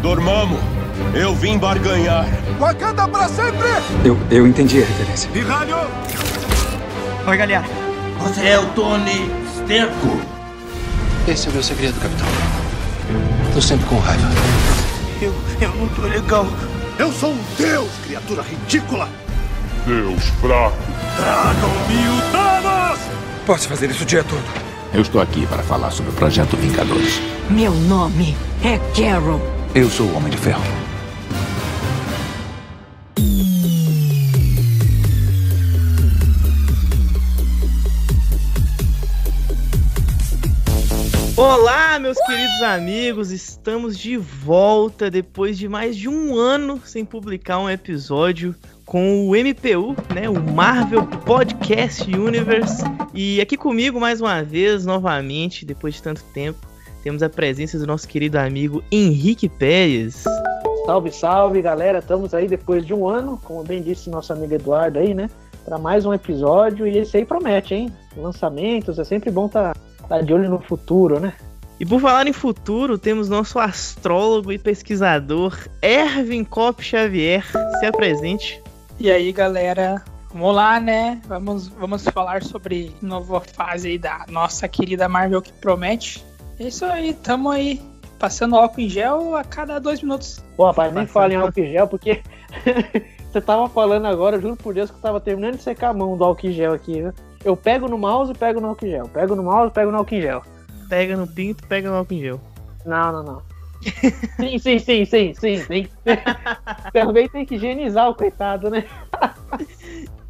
Dormamos. Eu vim barganhar. Wakanda pra sempre! Eu, eu entendi a referência. Pirralho! Oi, galera. Você é o Tony Sterco. Esse é o meu segredo, capitão. Tô sempre com raiva. Eu, eu não tô legal. Eu sou um deus, criatura ridícula! Deus fraco. Tragam-me o Thanos! Posso fazer isso o dia todo. Eu estou aqui para falar sobre o Projeto Vingadores. Meu nome é Carol. Eu sou o Homem de Ferro. Olá, meus queridos amigos, estamos de volta depois de mais de um ano sem publicar um episódio com o MPU, né, o Marvel Podcast Universe. E aqui comigo mais uma vez, novamente, depois de tanto tempo, temos a presença do nosso querido amigo Henrique Pérez. Salve, salve, galera. Estamos aí depois de um ano, como bem disse nosso amigo Eduardo aí, né? Para mais um episódio e esse aí promete, hein? Lançamentos, é sempre bom estar tá, tá de olho no futuro, né? E por falar em futuro, temos nosso astrólogo e pesquisador Ervin Cop Xavier. Se apresente. E aí, galera? Vamos lá, né? Vamos, vamos falar sobre nova fase aí da nossa querida Marvel que promete. É isso aí, tamo aí passando álcool em gel a cada dois minutos. Pô, rapaz, nem fala em álcool em gel, porque você tava falando agora, juro por Deus que eu tava terminando de secar a mão do álcool em gel aqui, viu? Eu pego no mouse e pego no álcool em gel. Pego no mouse e pego no álcool em gel. Pega no pinto, pega no álcool em gel. Não, não, não. Sim, sim, sim, sim, sim, sim. Também tem que higienizar o coitado, né?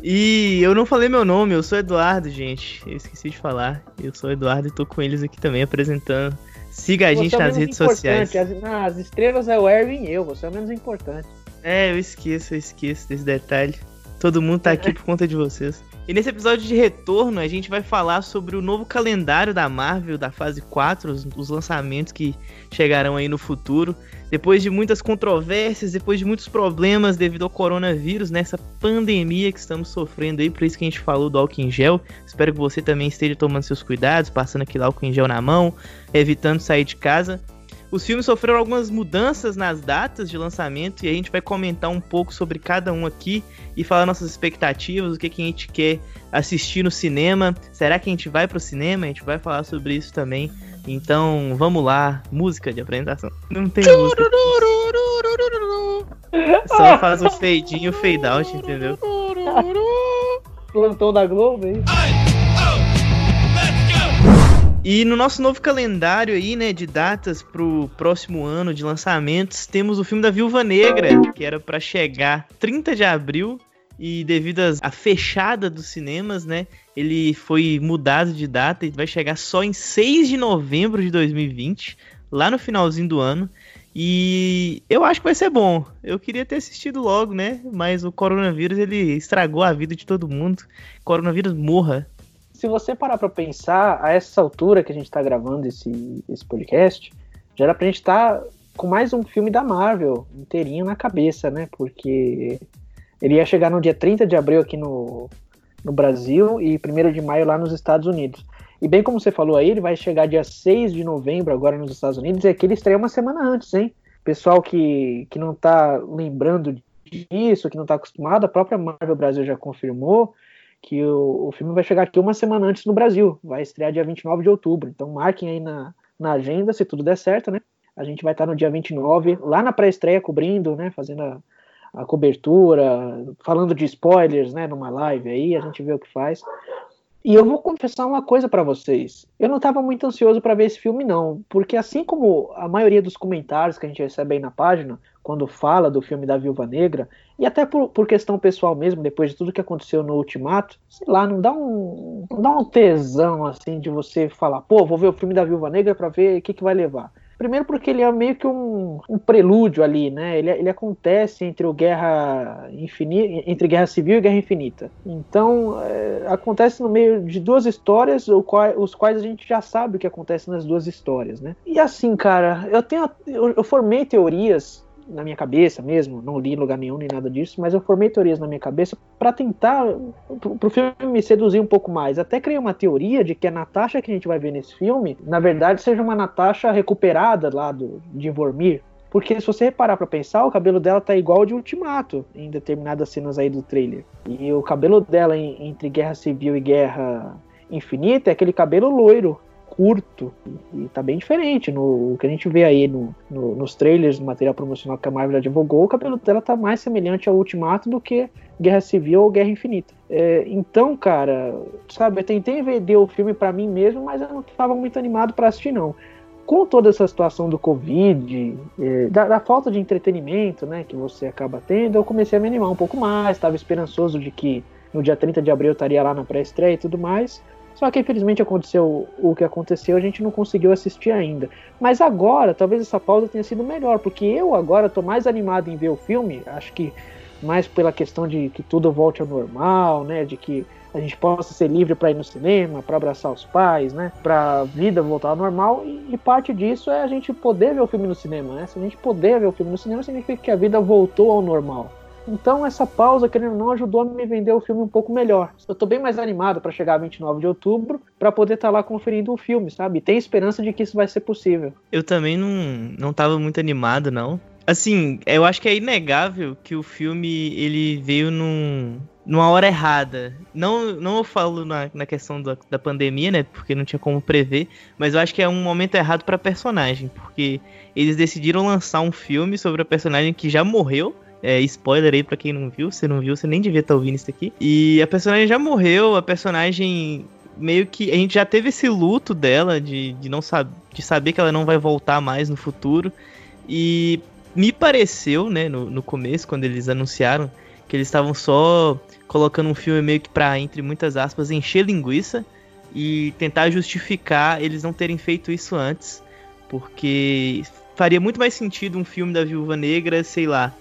E eu não falei meu nome, eu sou Eduardo, gente. Eu esqueci de falar. Eu sou Eduardo e tô com eles aqui também apresentando. Siga a gente é nas redes sociais. As, as estrelas é o Erwin e eu, você é o menos importante. É, eu esqueço, eu esqueço desse detalhe. Todo mundo tá aqui por conta de vocês. E nesse episódio de retorno, a gente vai falar sobre o novo calendário da Marvel, da fase 4, os, os, lançamentos que chegarão aí no futuro. Depois de muitas controvérsias, depois de muitos problemas devido ao coronavírus, nessa pandemia que estamos sofrendo aí, por isso que a gente falou do álcool em gel. Espero que você também esteja tomando seus cuidados, passando aquele álcool em gel na mão, evitando sair de casa. Os filmes sofreram algumas mudanças nas datas de lançamento e a gente vai comentar um pouco sobre cada um aqui e falar nossas expectativas, o que, que a gente quer assistir no cinema. Será que a gente vai pro cinema? A gente vai falar sobre isso também. Então, vamos lá, música de apresentação. Não tem música. Só faz o fade in e o fade out, entendeu? Plantão da Globo, hein? E no nosso novo calendário aí, né, de datas pro próximo ano de lançamentos, temos o filme da Viúva Negra, que era para chegar 30 de abril e devido à fechada dos cinemas, né, ele foi mudado de data e vai chegar só em 6 de novembro de 2020, lá no finalzinho do ano. E eu acho que vai ser bom. Eu queria ter assistido logo, né? Mas o coronavírus ele estragou a vida de todo mundo. Coronavírus morra se você parar para pensar, a essa altura que a gente está gravando esse, esse podcast, já era pra gente estar tá com mais um filme da Marvel inteirinho na cabeça, né? Porque ele ia chegar no dia 30 de abril aqui no, no Brasil e 1 de maio lá nos Estados Unidos. E bem como você falou aí, ele vai chegar dia 6 de novembro agora nos Estados Unidos e aqui ele estreia uma semana antes, hein? Pessoal que, que não tá lembrando disso, que não tá acostumado, a própria Marvel Brasil já confirmou que o, o filme vai chegar aqui uma semana antes no Brasil, vai estrear dia 29 de outubro. Então marquem aí na, na agenda, se tudo der certo, né? A gente vai estar no dia 29, lá na pré-estreia, cobrindo, né? Fazendo a, a, cobertura, falando de spoilers, né? Numa live aí, a gente vê o que faz. E eu vou confessar uma coisa para vocês. Eu não estava muito ansioso para ver esse filme, não. Porque assim como a maioria dos comentários que a gente recebe aí na página, quando fala do filme da Viúva Negra, e até por, por questão pessoal mesmo, depois de tudo que aconteceu no Ultimato, sei lá, não dá um, não dá um tesão assim de você falar, pô, vou ver o filme da Viúva Negra para ver o que, que vai levar. Primeiro porque ele é meio que um, um prelúdio ali, né? Ele, ele acontece entre o Guerra Infinita, entre Guerra Civil e Guerra Infinita. Então, é, acontece no meio de duas histórias, qual, os quais a gente já sabe o que acontece nas duas histórias, né? E assim, cara, eu tenho eu, eu formei teorias na minha cabeça mesmo, não li em lugar nenhum nem nada disso, mas eu formei teorias na minha cabeça para tentar pro, filme me seduzir um pouco mais. Até criei uma teoria de que a Natasha que a gente vai ver nesse filme, na verdade, seja uma Natasha recuperada lá do, de Vormir. Porque se você reparar pra pensar, o cabelo dela tá igual ao de Ultimato, em determinadas cenas aí do trailer. E o cabelo dela em, entre Guerra Civil e Guerra Infinita é aquele cabelo loiro, curto, e, tá bem diferente. No, o que a gente vê aí no, no, nos trailers, no material promocional que a Marvel divulgou, o cabelo dela tá mais semelhante ao Ultimato do que Guerra Civil ou Guerra Infinita. É, então, cara, sabe, eu tentei vender o filme para mim mesmo, mas eu não tava muito animado para assistir, não com toda essa situação do Covid, é, da, da, falta de entretenimento né, que você acaba tendo, eu comecei a me animar um pouco mais, estava esperançoso de que no dia 30 de abril eu estaria lá na pré-estreia e tudo mais. Só que infelizmente aconteceu o que aconteceu, a gente não conseguiu assistir ainda. Mas agora, talvez essa pausa tenha sido melhor, porque eu agora estou mais animado em ver o filme, acho que mais pela questão de que tudo volte ao normal, né, de que a gente possa ser livre para ir no cinema, para abraçar os pais, né? Para a vida voltar ao normal e, e, parte disso é a gente poder ver o filme no cinema, né? Se a gente poder ver o filme no cinema, significa que a vida voltou ao normal. Então essa pausa, querendo ou não, ajudou a me vender o filme um pouco melhor. Eu tô bem mais animado para chegar a 29 de outubro para poder estar tá lá conferindo o filme, sabe? E tem esperança de que isso vai ser possível. Eu também não, não tava muito animado, não. Assim, eu acho que é inegável que o filme ele veio num, numa hora errada. Não, não eu falo na, na questão da, da pandemia, né? Porque não tinha como prever, mas eu acho que é um momento errado para personagem, porque eles decidiram lançar um filme sobre a personagem que já morreu é, spoiler aí pra quem não viu. Se não viu, você nem devia estar tá ouvindo isso aqui. E a personagem já morreu, a personagem meio que. A gente já teve esse luto dela de, de não saber de saber que ela não vai voltar mais no futuro. E me pareceu, né, no, no começo, quando eles anunciaram, que eles estavam só colocando um filme meio que pra, entre muitas aspas, encher linguiça e tentar justificar eles não terem feito isso antes. Porque faria muito mais sentido um filme da Viúva Negra, sei lá,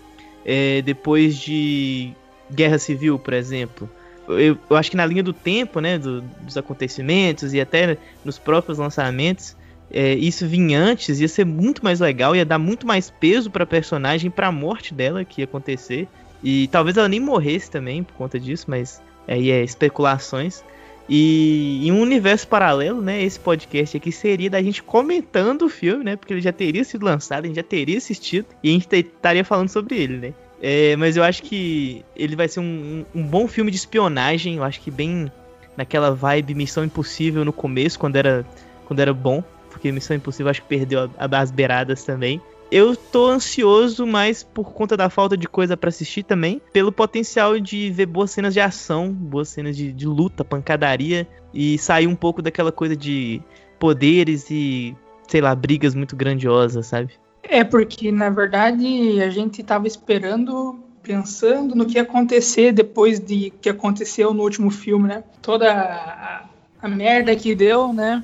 é, depois de Guerra Civil, por exemplo. Eu, eu, acho que na linha do tempo, né, do, dos acontecimentos e até nos próprios lançamentos, é, isso vinha antes, ia ser muito mais legal, ia dar muito mais peso pra personagem, pra morte dela que ia acontecer. E talvez ela nem morresse também por conta disso, mas aí é especulações. E em um universo paralelo, né, esse podcast aqui seria da gente comentando o filme, né, porque ele já teria sido lançado, a gente já teria assistido e a gente estaria falando sobre ele, né. É, mas eu acho que ele vai ser um, um, bom filme de espionagem, eu acho que bem naquela vibe Missão Impossível no começo, quando era, quando era bom, porque Missão Impossível acho que perdeu as beiradas também. Eu tô ansioso, mas por conta da falta de coisa para assistir também, pelo potencial de ver boas cenas de ação, boas cenas de, de luta, pancadaria e sair um pouco daquela coisa de poderes e, sei lá, brigas muito grandiosas, sabe? É porque na verdade a gente tava esperando pensando no que ia acontecer depois de que aconteceu no último filme, né? Toda a, a merda que deu, né?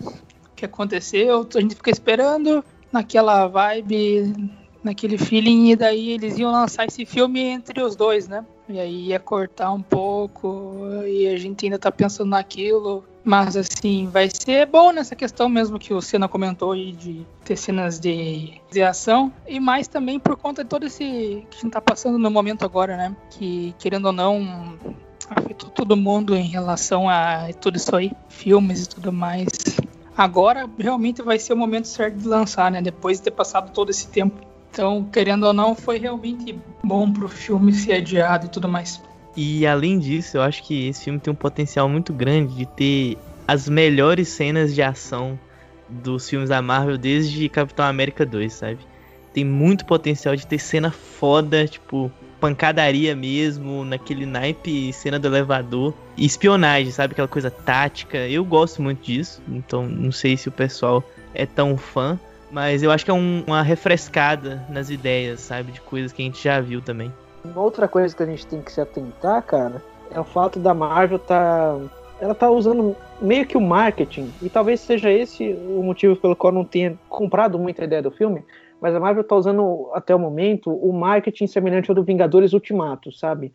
Que aconteceu, a gente fica esperando naquela vibe, naquele feeling, e daí eles iam lançar esse filme entre os dois, né? E aí ia cortar um pouco, e a gente ainda tá pensando naquilo. Mas assim, vai ser bom nessa questão mesmo que o Senna comentou aí de ter cenas de, de ação. E mais também por conta de todo esse que a gente tá passando no momento agora, né? Que querendo ou não, afetou todo mundo em relação a tudo isso aí, filmes e tudo mais agora realmente vai ser o momento certo de lançar, né? Depois de ter passado todo esse tempo. Então, querendo ou não, foi realmente bom pro filme ser adiado e tudo mais. E além disso, eu acho que esse filme tem um potencial muito grande de ter as melhores cenas de ação dos filmes da Marvel desde Capitão América 2, sabe? Tem muito potencial de ter cena foda, tipo, pancadaria mesmo, naquele naipe cena do elevador. E espionagem, sabe? Aquela coisa tática. Eu gosto muito disso. Então não sei se o pessoal é tão fã. Mas eu acho que é um, uma refrescada nas ideias, sabe? De coisas que a gente já viu também. Uma outra coisa que a gente tem que se atentar, cara, é o fato da Marvel tá. Ela tá usando meio que o marketing. E talvez seja esse o motivo pelo qual não tenha comprado muita ideia do filme mas a Marvel está usando até o momento o marketing semelhante ao do Vingadores Ultimato, sabe?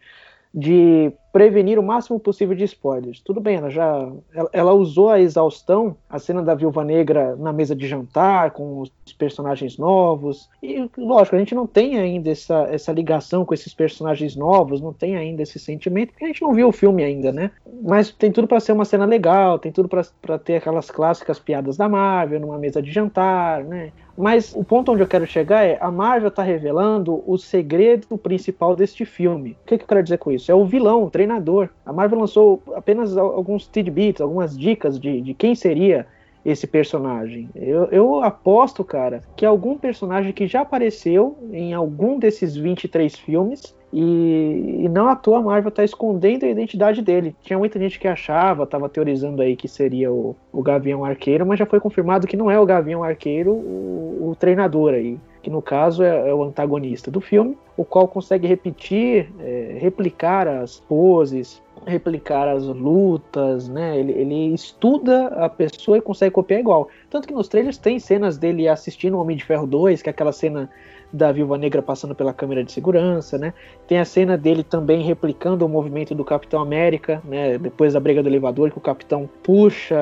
De prevenir o máximo possível de spoilers. Tudo bem, ela já ela, ela, usou a exaustão, a cena da Viúva Negra na mesa de jantar com os personagens novos. E lógico, a gente não tem ainda essa, essa ligação com esses personagens novos, não tem ainda esse sentimento, porque a gente não viu o filme ainda, né? Mas tem tudo para ser uma cena legal, tem tudo para ter aquelas clássicas piadas da Marvel numa mesa de jantar, né? Mas o ponto onde eu quero chegar é a Marvel está revelando o segredo principal deste filme. O que, que eu quero dizer com isso? É o vilão, o treinador. A Marvel lançou apenas alguns tidbits, algumas dicas de, de quem seria esse personagem. Eu, eu, aposto, cara, que algum personagem que já apareceu em algum desses 23 filmes e, e não à toa a Marvel tá escondendo a identidade dele. Tinha muita gente que achava, tava teorizando aí que seria o, o Gavião Arqueiro, mas já foi confirmado que não é o Gavião Arqueiro o, o treinador aí. Que no caso é, é, o antagonista do filme, o qual consegue repetir, é, replicar as poses, replicar as lutas, né? Ele, ele, estuda a pessoa e consegue copiar igual. Tanto que nos trailers tem cenas dele assistindo o Homem de Ferro 2, que é aquela cena da Viúva Negra passando pela câmera de segurança, né? Tem a cena dele também replicando o movimento do Capitão América, né? Depois da briga do elevador, que o Capitão puxa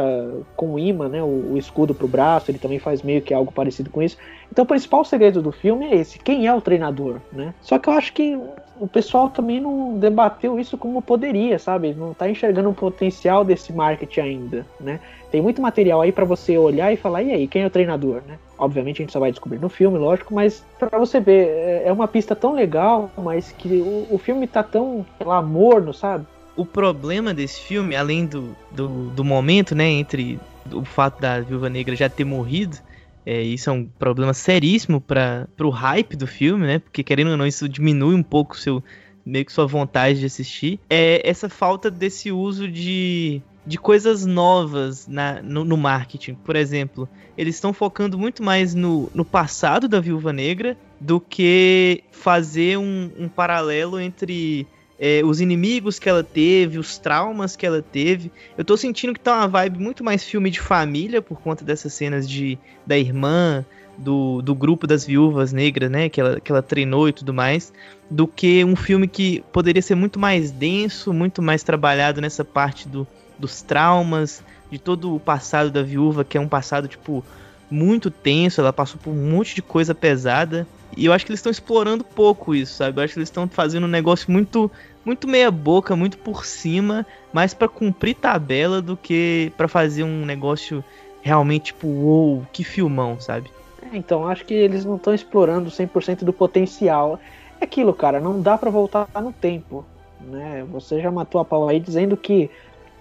com o imã, né? O, o escudo pro braço, ele também faz meio que algo parecido com isso. Então o principal segredo do filme é esse, quem é o treinador, né? Só que eu acho que o pessoal também não debateu isso como poderia, sabe? Não tá enxergando o potencial desse marketing ainda, né? Tem muito material aí para você olhar e falar, e aí, quem é o treinador, né? Obviamente a gente só vai descobrir no filme, lógico, mas para você ver, é, é uma pista tão legal, mas que o, o filme tá tão lá, morno, sabe? O problema desse filme, além do, do, do momento, né, entre o fato da Viúva Negra já ter morrido, é, isso é um problema seríssimo para o hype do filme, né? Porque querendo ou não, isso diminui um pouco seu meio que sua vontade de assistir. É essa falta desse uso de de coisas novas na, no, no marketing. Por exemplo, eles estão focando muito mais no, no passado da Viúva Negra do que fazer um, um paralelo entre é, os inimigos que ela teve, os traumas que ela teve. Eu tô sentindo que tá uma vibe muito mais filme de família por conta dessas cenas de da irmã, do, do grupo das viúvas negras, né? Que ela, que ela treinou e tudo mais, do que um filme que poderia ser muito mais denso, muito mais trabalhado nessa parte do, dos traumas, de todo o passado da viúva, que é um passado, tipo, muito tenso, ela passou por um monte de coisa pesada. E eu acho que eles estão explorando pouco isso, sabe? Eu acho que eles estão fazendo um negócio muito muito meia boca, muito por cima, mais para cumprir tabela do que para fazer um negócio realmente tipo, uou, wow, que filmão, sabe? É, então, acho que eles não estão explorando 100% do potencial. É aquilo, cara, não dá para voltar no tempo, né? Você já matou a pau aí dizendo que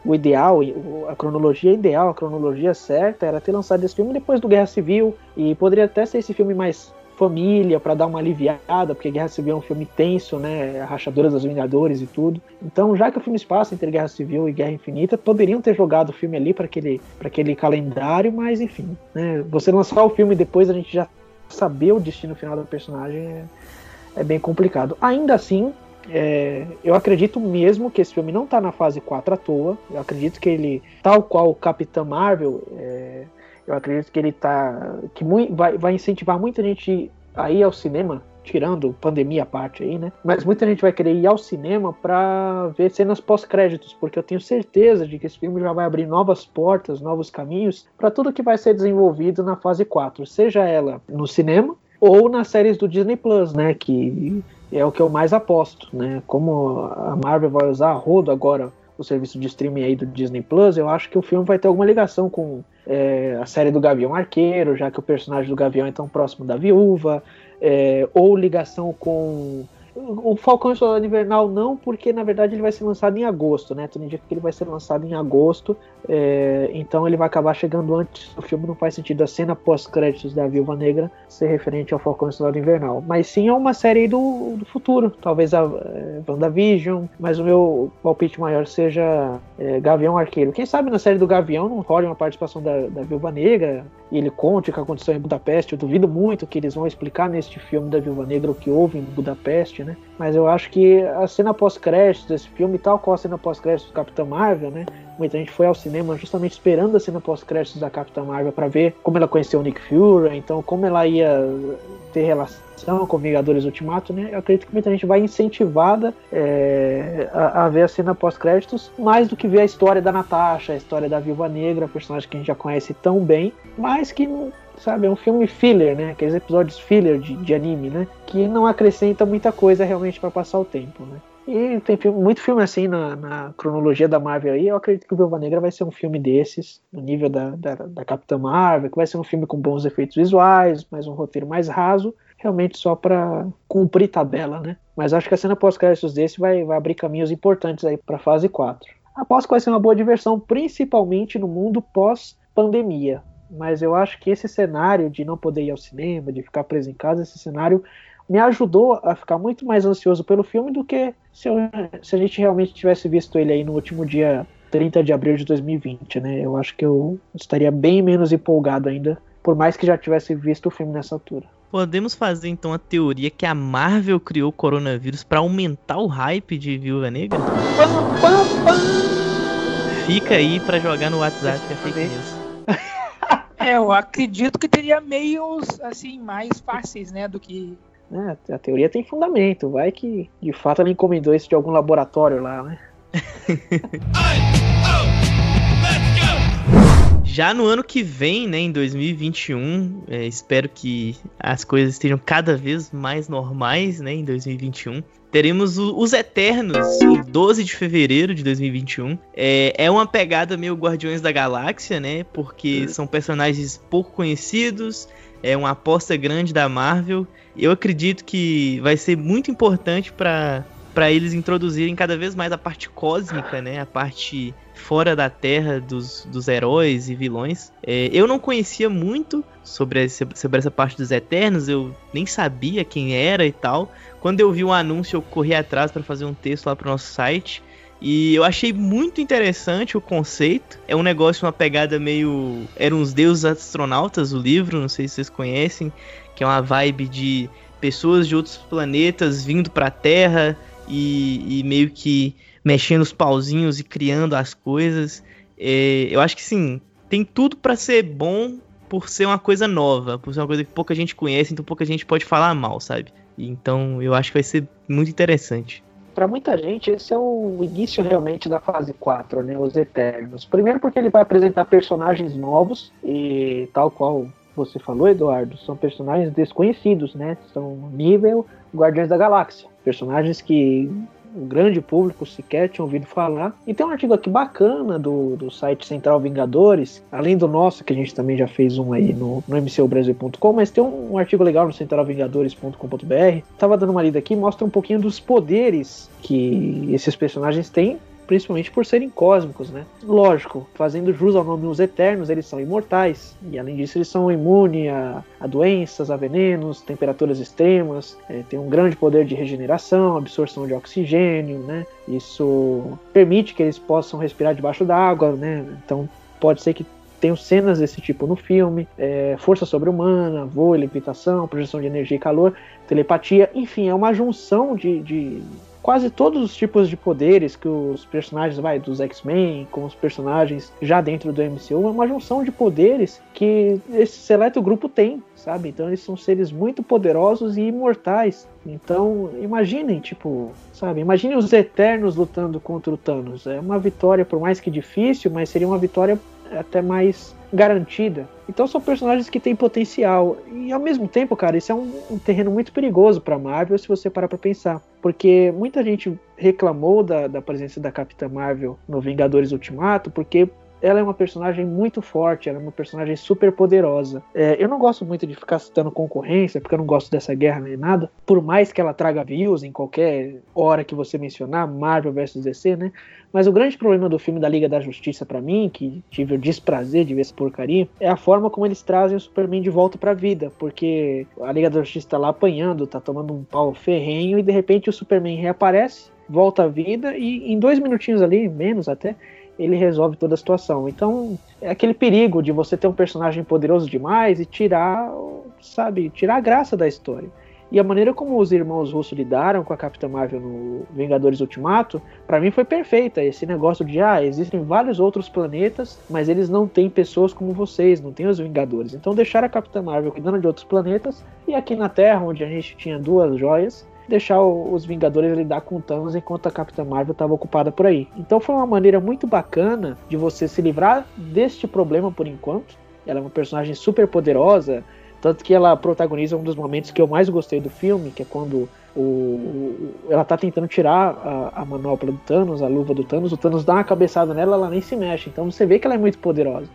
o ideal, a cronologia ideal, a cronologia certa era ter lançado esse filme depois do Guerra Civil e poderia até ser esse filme mais família para dar uma aliviada, porque Guerra Civil é um filme tenso, né, a rachadura dos Vingadores e tudo. Então, já que o filme passa entre Guerra Civil e Guerra Infinita, poderiam ter jogado o filme ali para aquele, aquele calendário, mas enfim, né, você lançar o filme depois a gente já saber o destino final do personagem é, é bem complicado. Ainda assim, é, eu acredito mesmo que esse filme não está na fase 4 à toa. Eu acredito que ele, tal qual o Capitão Marvel, é, eu acredito que ele tá. que vai, vai incentivar muita gente a ir ao cinema, tirando pandemia à parte aí, né? Mas muita gente vai querer ir ao cinema para ver cenas pós-créditos, porque eu tenho certeza de que esse filme já vai abrir novas portas, novos caminhos para tudo que vai ser desenvolvido na fase 4, seja ela no cinema ou nas séries do Disney Plus, né? Que é o que eu mais aposto, né? Como a Marvel vai usar a rodo agora o serviço de streaming aí do Disney Plus, eu acho que o filme vai ter alguma ligação com é, a série do Gavião Arqueiro, já que o personagem do Gavião é tão próximo da viúva, é, ou ligação com o Falcão e o Soldado Invernal não, porque na verdade ele vai ser lançado em agosto, né? Tudo indica que ele vai ser lançado em agosto, é, então ele vai acabar chegando antes. O filme não faz sentido a cena pós-créditos da Viúva Negra ser referente ao Falcão e o Soldado Invernal. Mas sim é uma série do, do futuro, talvez a é, WandaVision, mas o meu palpite maior seja é, Gavião Arqueiro. Quem sabe na série do Gavião não rola uma participação da, da Viúva Negra, e ele conte o que aconteceu em Budapeste. Eu duvido muito que eles vão explicar neste filme da Viúva Negra o que houve em Budapeste, né? Mas eu acho que a cena pós-créditos desse filme, tal qual a cena pós-créditos do Capitão Marvel, né? Muita gente foi ao cinema justamente esperando a cena pós-créditos da Capitã Marvel para ver como ela conheceu o Nick Fury, então como ela ia ter relação com Vingadores Ultimato, né? Eu acredito que muita gente vai incentivada é, a, a, ver a cena pós-créditos mais do que ver a história da Natasha, a história da Viúva Negra, personagem que a gente já conhece tão bem, mas que sabe, é um filme filler, né? Aqueles episódios filler de, de anime, né? Que não acrescenta muita coisa realmente para passar o tempo, né? E tem filme, muito filme assim na, na, cronologia da Marvel aí. Eu acredito que o Viúva Negra vai ser um filme desses, no nível da, da, da Capitã Marvel, que vai ser um filme com bons efeitos visuais, mas um roteiro mais raso, realmente só para cumprir tabela, né? Mas acho que a cena pós-créditos desse vai, vai abrir caminhos importantes aí para fase 4. Aposto que vai ser uma boa diversão, principalmente no mundo pós-pandemia. Mas eu acho que esse cenário de não poder ir ao cinema, de ficar preso em casa, esse cenário me ajudou a ficar muito mais ansioso pelo filme do que se, eu, se a gente realmente tivesse visto ele aí no último dia 30 de abril de 2020, né? Eu acho que eu estaria bem menos empolgado ainda, por mais que já tivesse visto o filme nessa altura. Podemos fazer então a teoria que a Marvel criou o coronavírus para aumentar o hype de Viúva Negra? Fica aí para jogar no WhatsApp que é fake news. É, eu acredito que teria meios assim mais fáceis, né, do que né? A teoria tem fundamento. Vai que de fato ela encomendou isso de algum laboratório lá, né? Já no ano que vem, né, em 2021, é, espero que as coisas estejam cada vez mais normais, né, em 2021. Teremos o, os Eternos em 12 de fevereiro de 2021. É, é uma pegada meio Guardiões da Galáxia, né? Porque são personagens pouco conhecidos, é uma aposta grande da Marvel. Eu acredito que vai ser muito importante para para eles introduzirem cada vez mais a parte cósmica, né? A parte fora da Terra dos, dos heróis e vilões. É, eu não conhecia muito sobre essa, sobre essa parte dos Eternos, eu nem sabia quem era e tal. Quando eu vi o um anúncio, eu corri atrás para fazer um texto lá pro nosso site. E eu achei muito interessante o conceito. É um negócio, uma pegada meio. Eram os deuses astronautas, o livro, não sei se vocês conhecem, que é uma vibe de pessoas de outros planetas vindo pra Terra e, e meio que mexendo os pauzinhos e criando as coisas. É, eu acho que sim, tem tudo para ser bom por ser uma coisa nova, por ser uma coisa que pouca gente conhece, então pouca gente pode falar mal, sabe? Então eu acho que vai ser muito interessante para muita gente, esse é o início realmente da fase 4, né? Os Eternos. Primeiro porque ele vai apresentar personagens novos e tal qual você falou, Eduardo, são personagens desconhecidos, né? São nível Guardiões da Galáxia. Personagens que o grande público sequer tinha ouvido falar. E tem um artigo aqui bacana do, do site Central Vingadores, além do nosso, que a gente também já fez um aí no, no mcubrasil.com, mas tem um, um, artigo legal no centralvingadores.com.br. Tava dando uma lida aqui, mostra um pouquinho dos poderes que esses personagens têm principalmente por serem cósmicos, né? Lógico, fazendo jus ao nome Os Eternos, eles são imortais, e além disso eles são imunes a, a doenças, a venenos, temperaturas extremas, é, tem um grande poder de regeneração, absorção de oxigênio, né? Isso permite que eles possam respirar debaixo d'água, né? Então pode ser que tenham cenas desse tipo no filme, é, força sobre-humana, voo levitação, projeção de energia e calor, telepatia, enfim, é uma junção de, de quase todos os tipos de poderes que os personagens vai dos X-Men, com os personagens já dentro do MCU, é uma junção de poderes que esse seleto grupo tem, sabe? Então eles são seres muito poderosos e imortais. Então, imaginem, tipo, sabe? Imagine os Eternos lutando contra o Thanos. É uma vitória, por mais que difícil, mas seria uma vitória até mais garantida. Então são personagens que têm potencial. E ao mesmo tempo, cara, isso é um, um terreno muito perigoso para Marvel se você parar para pensar. Porque muita gente reclamou da, da presença da Capitã Marvel no Vingadores Ultimato, porque ela é uma personagem muito forte, ela é uma personagem super poderosa. É, eu não gosto muito de ficar citando concorrência, porque eu não gosto dessa guerra nem nada. Por mais que ela traga views em qualquer hora que você mencionar, Marvel versus DC, né? Mas o grande problema do filme da Liga da Justiça para mim, que tive o desprazer de ver essa porcaria, é a forma como eles trazem o Superman de volta pra vida. Porque a Liga da Justiça tá lá apanhando, tá tomando um pau ferrenho, e de repente o Superman reaparece, volta à vida, e em dois minutinhos ali, menos até, ele resolve toda a situação. Então, é aquele perigo de você ter um personagem poderoso demais e tirar, sabe, tirar a graça da história. E a maneira como os irmãos russos lidaram com a Capitã Marvel no Vingadores Ultimato, para mim foi perfeita. Esse negócio de, ah, existem vários outros planetas, mas eles não têm pessoas como vocês, não têm os Vingadores. Então deixar a Capitã Marvel cuidando de outros planetas, e aqui na Terra, onde a gente tinha duas joias, deixar os Vingadores lidar com Thanos enquanto a Capitã Marvel estava ocupada por aí. Então foi uma maneira muito bacana de você se livrar deste problema por enquanto. Ela é uma personagem super poderosa, tanto que ela protagoniza um dos momentos que eu mais gostei do filme, que é quando o, o ela tá tentando tirar a, a, manopla do Thanos, a luva do Thanos, o Thanos dá uma cabeçada nela, ela nem se mexe. Então você vê que ela é muito poderosa.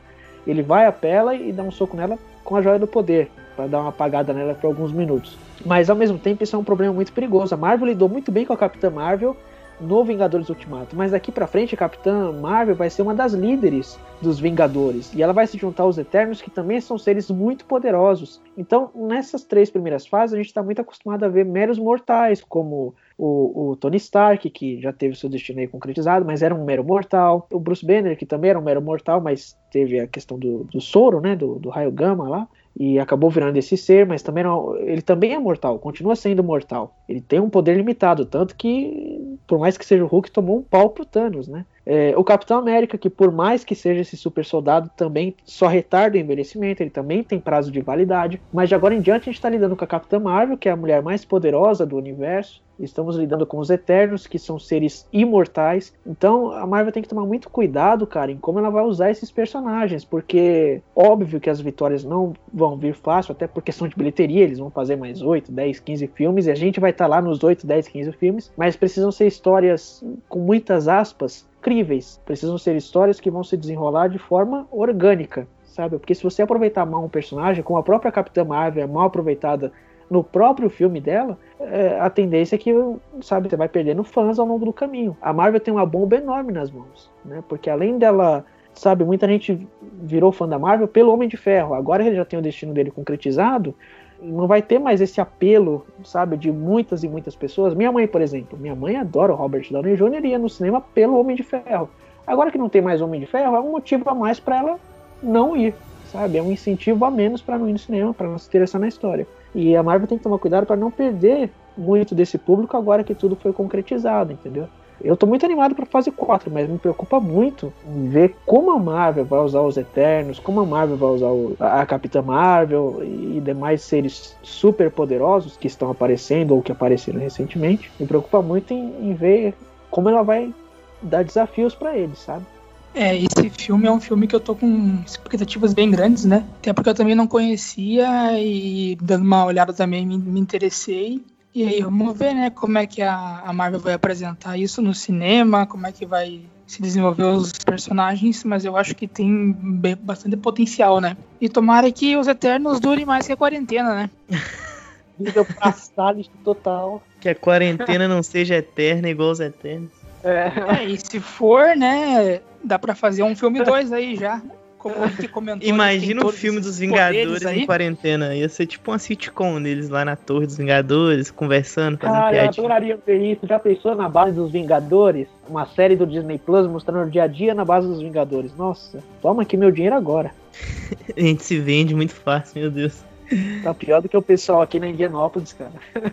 Ele vai a pela e dá um soco nela com a joia do poder, para dar uma apagada nela por alguns minutos. Mas ao mesmo tempo isso é um problema muito perigoso. A Marvel lidou muito bem com a Capitã Marvel no Vingadores Ultimato. Mas daqui para frente a Capitã Marvel vai ser uma das líderes dos Vingadores e ela vai se juntar aos Eternos, que também são seres muito poderosos. Então, nessas três primeiras fases, a gente está muito acostumado a ver meros mortais, como o, o, Tony Stark, que já teve seu destino aí concretizado, mas era um mero mortal. O Bruce Banner, que também era um mero mortal, mas teve a questão do, do soro, né, do, do raio gama lá e acabou virando esse ser, mas também não, ele também é mortal, continua sendo mortal. Ele tem um poder limitado, tanto que, por mais que seja o Hulk, tomou um pau pro Thanos, né? É, o Capitão América, que por mais que seja esse super soldado, também só retarda o envelhecimento, ele também tem prazo de validade. Mas de agora em diante a gente está lidando com a Capitã Marvel, que é a mulher mais poderosa do universo. Estamos lidando com os Eternos, que são seres imortais. Então a Marvel tem que tomar muito cuidado, cara, em como ela vai usar esses personagens, porque óbvio que as vitórias não vão vir fácil, até por questão de bilheteria, eles vão fazer mais 8, 10, 15 filmes, e a gente vai estar tá lá nos 8, 10, 15 filmes, mas precisam ser histórias com muitas aspas críveis. Precisam ser histórias que vão se desenrolar de forma orgânica, sabe? Porque se você aproveitar mal um personagem, como a própria Capitã Marvel é mal aproveitada no próprio filme dela, é, a tendência é que, sabe, você vai perdendo fãs ao longo do caminho. A Marvel tem uma bomba enorme nas mãos, né? Porque além dela sabe, muita gente virou fã da Marvel pelo Homem de Ferro. Agora ele já tem o destino dele concretizado, não vai ter mais esse apelo, sabe, de muitas e muitas pessoas. Minha mãe, por exemplo, minha mãe adora o Robert Downey Jr. e ia no cinema pelo Homem de Ferro. Agora que não tem mais Homem de Ferro, é um motivo a mais para ela não ir, sabe? É um incentivo a menos para não ir no cinema, para não se interessar na história. E a Marvel tem que tomar cuidado para não perder muito desse público agora que tudo foi concretizado, entendeu? Eu tô muito animado pra fase 4, mas me preocupa muito ver como a Marvel vai usar os Eternos, como a Marvel vai usar o, a Capitã Marvel e demais seres super poderosos que estão aparecendo ou que apareceram recentemente. Me preocupa muito em, em ver como ela vai dar desafios para eles, sabe? É, esse filme é um filme que eu tô com expectativas bem grandes, né? Até porque eu também não conhecia e dando uma olhada também me, me interessei. E aí, vamos ver, né, como é que a, a Marvel vai apresentar isso no cinema, como é que vai se desenvolver os personagens, mas eu acho que tem bastante potencial, né? E tomara que os Eternos durem mais que a quarentena, né? Nível passado total. Que a quarentena não seja eterna igual os Eternos. É. é, e se for, né, dá pra fazer um filme 2 aí já como que comentou. Imagina o filme dos Vingadores em quarentena. Ia ser tipo uma sitcom deles lá na Torre dos Vingadores, conversando, fazendo ah, piadinha. eu adoraria ver isso. Já pensou na base dos Vingadores? Uma série do Disney Plus mostrando o dia a dia na base dos Vingadores. Nossa, toma aqui meu dinheiro agora. a gente se vende muito fácil, meu Deus. Tá pior do que o pessoal aqui na Indianópolis, cara.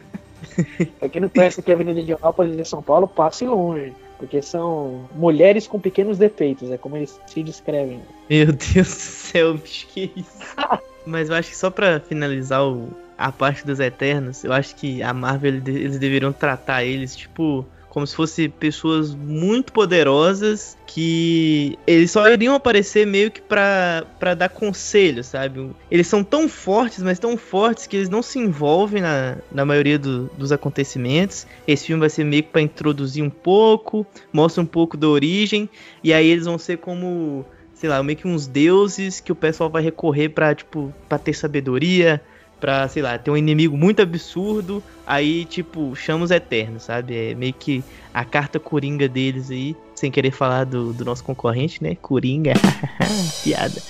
pra quem não conhece aqui a Avenida Indianópolis de São Paulo, passe longe. Porque são mulheres com pequenos defeitos, é como eles se descrevem. Meu Deus do céu, bicho, que isso? Mas eu acho que só pra finalizar o, a parte dos Eternos, eu acho que a Marvel eles deveriam tratar eles, tipo, como se fossem pessoas muito poderosas que eles só iriam aparecer meio que pra dar conselho, sabe? Eles são tão fortes, mas tão fortes que eles não se envolvem na, na maioria do, dos acontecimentos. Esse filme vai ser meio que pra introduzir um pouco, mostra um pouco da origem, e aí eles vão ser como sei lá, meio que uns deuses que o pessoal vai recorrer pra, tipo, pra ter sabedoria, pra, sei lá, ter um inimigo muito absurdo, aí, tipo, chama os Eternos, sabe? É meio que a carta coringa deles aí, sem querer falar do, do nosso concorrente, né? Coringa. Piada.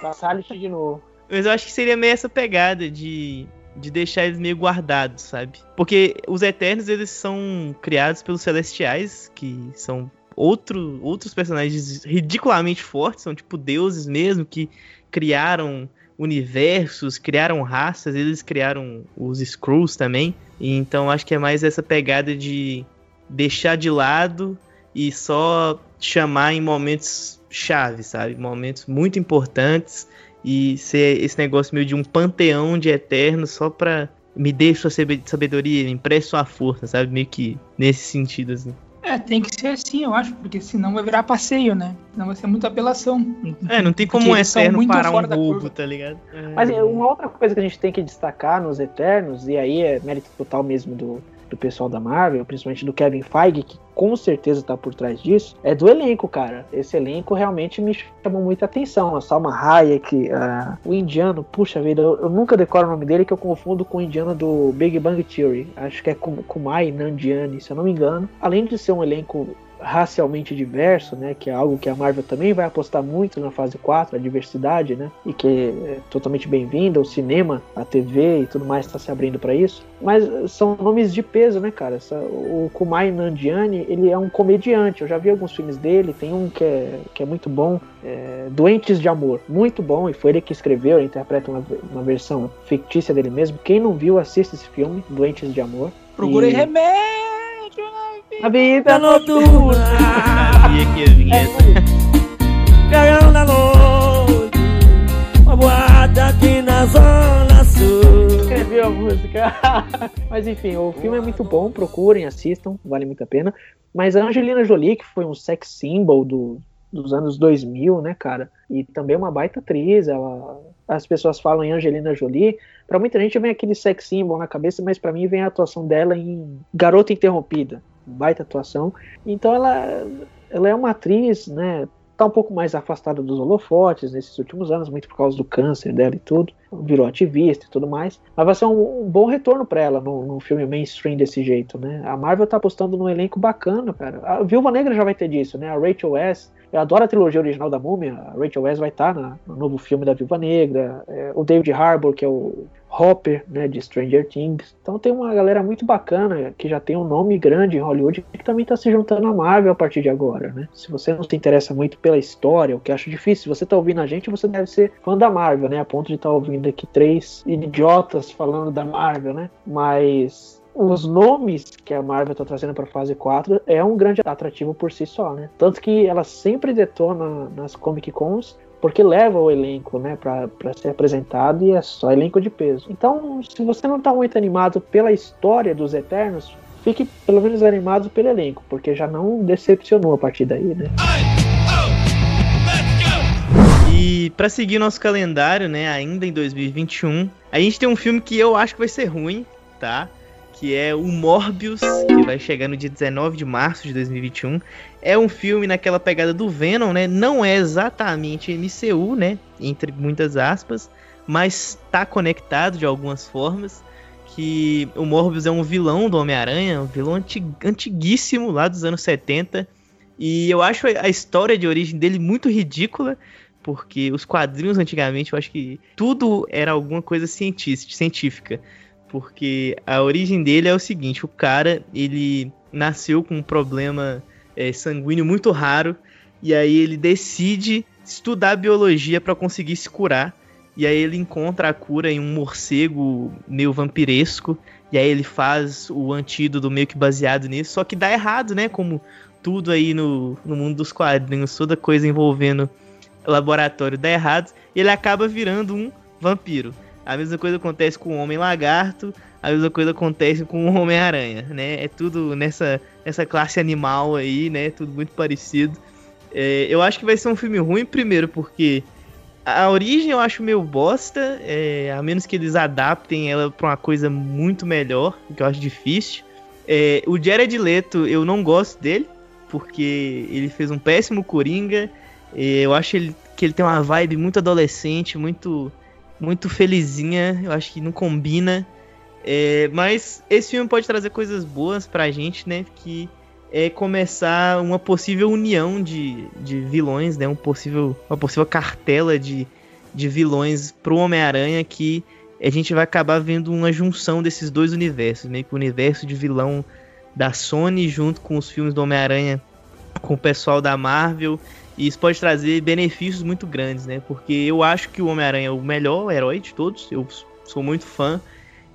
Passar de novo. Mas eu acho que seria meio essa pegada de, de deixar eles meio guardados, sabe? Porque os Eternos, eles são criados pelos Celestiais, que são outro, outros personagens ridiculamente fortes, são tipo deuses mesmo, que criaram universos, criaram raças, eles criaram os Skrulls também. Então acho que é mais essa pegada de deixar de lado e só chamar em momentos chave, sabe? Momentos muito importantes e ser esse negócio meio de um panteão de eternos só pra me dê sua sabedoria, me empreste sua força, sabe? Meio que nesse sentido, assim. É, tem que ser assim, eu acho, porque senão vai virar passeio, né? Senão vai ser muita apelação. É, não tem como um Eterno parar um roubo, tá ligado? É... Mas uma outra coisa que a gente tem que destacar nos Eternos, e aí é mérito total mesmo do, do pessoal da Marvel, principalmente do Kevin Feige, que com certeza tá por trás disso, é do elenco, cara. Esse elenco realmente me chamou muita atenção. A Salma Hayek, uh, o indiano, puxa vida, eu, eu, nunca decoro o nome dele, que eu confundo com o indiano do Big Bang Theory. Acho que é Kumai Nandiani, se eu não me engano. Além de ser um elenco racialmente diverso, né, que é algo que a Marvel também vai apostar muito na fase 4, a diversidade, né, e que é totalmente bem-vinda, o cinema, a TV e tudo mais está se abrindo para isso. Mas são nomes de peso, né, cara? O Kumai Nandiani, ele é um comediante, eu já vi alguns filmes dele, tem um que é, que é muito bom, é Doentes de Amor, muito bom, e foi ele que escreveu, ele interpreta uma, uma versão fictícia dele mesmo. Quem não viu, assista esse filme, Doentes de Amor. Procurei e... remédio! A vida noturna. E aqui a vinheta. Caião da noite, uma boata aqui na zona sul. Escreveu a música. Mas enfim, o filme é muito bom, procurem, assistam, vale muito a pena. Mas a Angelina Jolie, que foi um sex symbol do, dos anos 2000, né, cara? E também uma baita atriz, ela as pessoas falam em Angelina Jolie, para muita gente vem aquele sex symbol na cabeça, mas para mim vem a atuação dela em Garota Interrompida, baita atuação. Então ela, ela é uma atriz, né? Tá um pouco mais afastada dos holofotes nesses últimos anos, muito por causa do câncer dela e tudo. Virou ativista e tudo mais. Mas vai ser um, um bom retorno para ela num, filme mainstream desse jeito, né? A Marvel tá apostando num elenco bacana, cara. A Viúva Negra já vai ter disso, né? A Rachel West. Eu adoro a trilogia original da Múmia. A Rachel West vai estar tá no novo filme da Viúva Negra. É, o David Harbour, que é o Hopper, né, de Stranger Things. Então tem uma galera muito bacana que já tem um nome grande em Hollywood que também está se juntando à Marvel a partir de agora, né? Se você não se interessa muito pela história, o que acho difícil, se você está ouvindo a gente, você deve ser fã da Marvel, né? A ponto de estar tá ouvindo aqui três idiotas falando da Marvel, né? Mas os nomes que a Marvel está trazendo para fase 4 é um grande atrativo por si só, né? Tanto que ela sempre detona nas Comic Cons porque leva o elenco, né, para ser apresentado e é só elenco de peso. Então, se você não está muito animado pela história dos Eternos, fique pelo menos animado pelo elenco, porque já não decepcionou a partir daí, né? E para seguir nosso calendário, né, ainda em 2021, a gente tem um filme que eu acho que vai ser ruim, tá? Que é o Morbius, que vai chegar no dia 19 de março de 2021. É um filme naquela pegada do Venom, né? Não é exatamente MCU, né? Entre muitas aspas, mas tá conectado de algumas formas. Que o Morbius é um vilão do Homem-Aranha, um vilão antig antiguíssimo lá dos anos 70. E eu acho a história de origem dele muito ridícula, porque os quadrinhos antigamente eu acho que tudo era alguma coisa científica porque a origem dele é o seguinte: o cara ele nasceu com um problema é, sanguíneo muito raro e aí ele decide estudar biologia para conseguir se curar. E aí ele encontra a cura em um morcego meio vampiresco. E aí ele faz o antídoto meio que baseado nisso. Só que dá errado, né? Como tudo aí no, no mundo dos quadrinhos, toda coisa envolvendo laboratório dá errado. Ele acaba virando um vampiro. A mesma coisa acontece com o Homem-Lagarto, a mesma coisa acontece com o Homem-Aranha, né? É tudo nessa, nessa classe animal aí, né? Tudo muito parecido. É, eu acho que vai ser um filme ruim, primeiro, porque a origem eu acho meio bosta, é, a menos que eles adaptem ela pra uma coisa muito melhor, que eu acho difícil. É, o Jared Leto, eu não gosto dele, porque ele fez um péssimo Coringa. eu acho ele, que ele tem uma vibe muito adolescente, muito muito felizinha, eu acho que não combina. É, mas esse filme pode trazer coisas boas pra gente, né? Que é começar uma possível união de, de vilões, né? Um possível, uma possível cartela de, de vilões pro Homem-Aranha que a gente vai acabar vendo uma junção desses dois universos, meio que o universo de vilão da Sony junto com os filmes do Homem-Aranha com o pessoal da Marvel. E isso pode trazer benefícios muito grandes, né? Porque eu acho que o Homem-Aranha é o melhor herói de todos. Eu sou muito fã.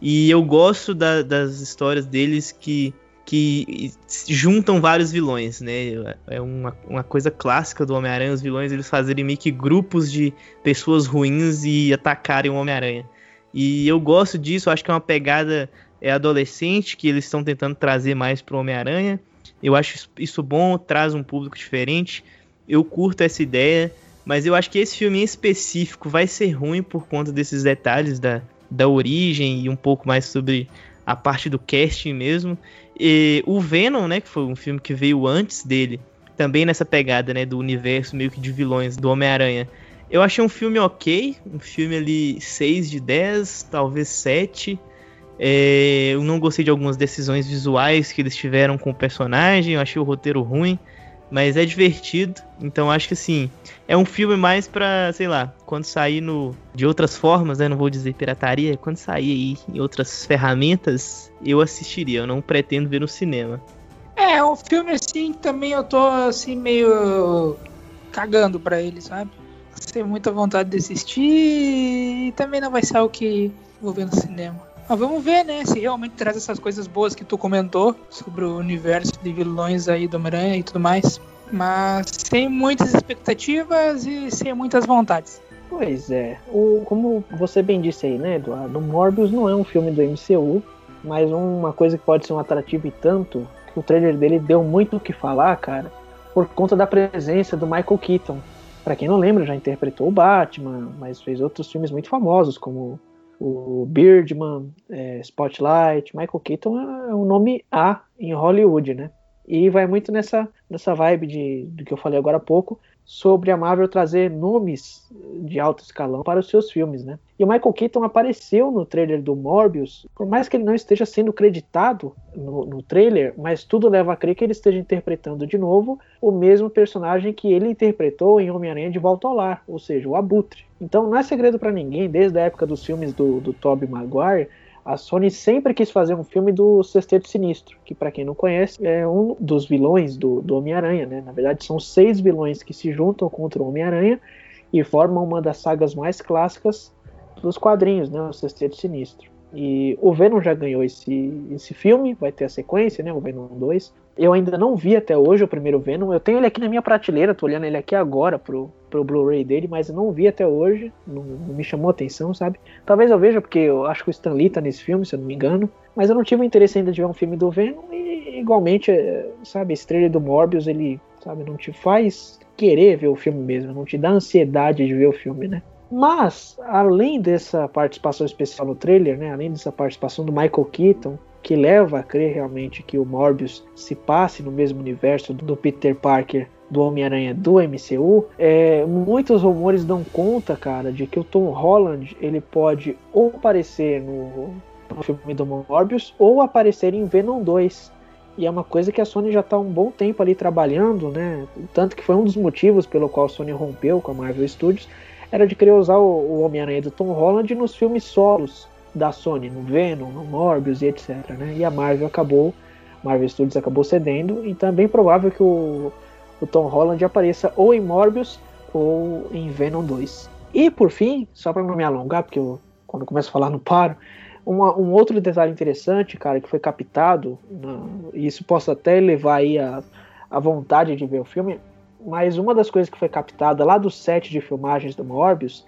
E eu gosto da, das histórias deles que, que juntam vários vilões, né? É uma, uma coisa clássica do Homem-Aranha, os vilões eles fazerem meio que grupos de pessoas ruins e atacarem o Homem-Aranha. E eu gosto disso, acho que é uma pegada é, adolescente que eles estão tentando trazer mais pro Homem-Aranha. Eu acho isso bom, traz um público diferente. Eu curto essa ideia, mas eu acho que esse filme em específico vai ser ruim por conta desses detalhes da, da origem e um pouco mais sobre a parte do casting mesmo. E o Venom, né, que foi um filme que veio antes dele, também nessa pegada, né, do universo meio que de vilões do Homem-Aranha. Eu achei um filme ok, um filme ali 6 de 10, talvez 7. É, eu não gostei de algumas decisões visuais que eles tiveram com o personagem, eu achei o roteiro ruim, mas é divertido. Então acho que assim, é um filme mais pra, sei lá, quando sair no de outras formas, né, não vou dizer pirataria, quando sair aí em outras ferramentas, eu assistiria, eu não pretendo ver no cinema. É, um filme assim também eu tô assim meio cagando pra ele, sabe? Sem muita vontade de assistir e também não vai ser o que vou ver no cinema. Mas vamos ver, né? Se realmente traz essas coisas boas que tu comentou sobre o universo de vilões aí do Homem-Aranha e tudo mais. Mas sem muitas expectativas e sem muitas vontades. Pois é. O, como você bem disse aí, né, Eduardo? Morbius não é um filme do MCU, mas uma coisa que pode ser um atrativo e tanto, o trailer dele deu muito o que falar, cara, por conta da presença do Michael Keaton. Para quem não lembra, já interpretou o Batman, mas fez outros filmes muito famosos, como o Birdman, é, Spotlight, Michael Keaton é um nome A em Hollywood, né? E vai muito nessa, nessa vibe de, do que eu falei agora há pouco, sobre a Marvel trazer nomes de alto escalão para os seus filmes, né? E o Michael Keaton apareceu no trailer do Morbius, por mais que ele não esteja sendo creditado no, no trailer, mas tudo leva a crer que ele esteja interpretando de novo o mesmo personagem que ele interpretou em Homem-Aranha de Volta ao Lar, ou seja, o Abutre. Então não é segredo para ninguém, desde a época dos filmes do, do Tobey Maguire, a Sony sempre quis fazer um filme do Sexteto Sinistro, que para quem não conhece é um dos vilões do, do Homem-Aranha, né? Na verdade são seis vilões que se juntam contra o Homem-Aranha e formam uma das sagas mais clássicas dos quadrinhos, né? O Sexteto Sinistro. E o Venom já ganhou esse, esse filme, vai ter a sequência, né? O Venom 2. Eu ainda não vi até hoje o primeiro Venom. Eu tenho ele aqui na minha prateleira, tô olhando ele aqui agora pro, pro Blu-ray dele, mas eu não vi até hoje. Não, não, me chamou atenção, sabe? Talvez eu veja, porque eu acho que o Stan Lee tá nesse filme, se eu não me engano. Mas eu não tive interesse ainda de ver um filme do Venom. E igualmente, é, sabe, trailer do Morbius, ele, sabe, não te faz querer ver o filme mesmo, não te dá ansiedade de ver o filme, né? Mas, além dessa participação especial no trailer, né, além dessa participação do Michael Keaton, que leva a crer realmente que o Morbius se passe no mesmo universo do Peter Parker do Homem-Aranha do MCU, é, muitos rumores dão conta, cara, de que o Tom Holland ele pode ou aparecer no, no filme do Morbius ou aparecer em Venom 2. E é uma coisa que a Sony já está um bom tempo ali trabalhando, né? Tanto que foi um dos motivos pelo qual a Sony rompeu com a Marvel Studios, era de querer usar o, o Homem-Aranha do Tom Holland nos filmes solos da Sony, no Venom, no Morbius e etc. Né? E a Marvel acabou, Marvel Studios acabou cedendo, então é bem provável que o, o Tom Holland apareça ou em Morbius ou em Venom 2. E por fim, só para não me alongar, porque eu, quando eu começo a falar não paro, uma, um outro detalhe interessante, cara, que foi captado, e isso possa até levar aí a, a vontade de ver o filme, mas uma das coisas que foi captada lá do set de filmagens do Morbius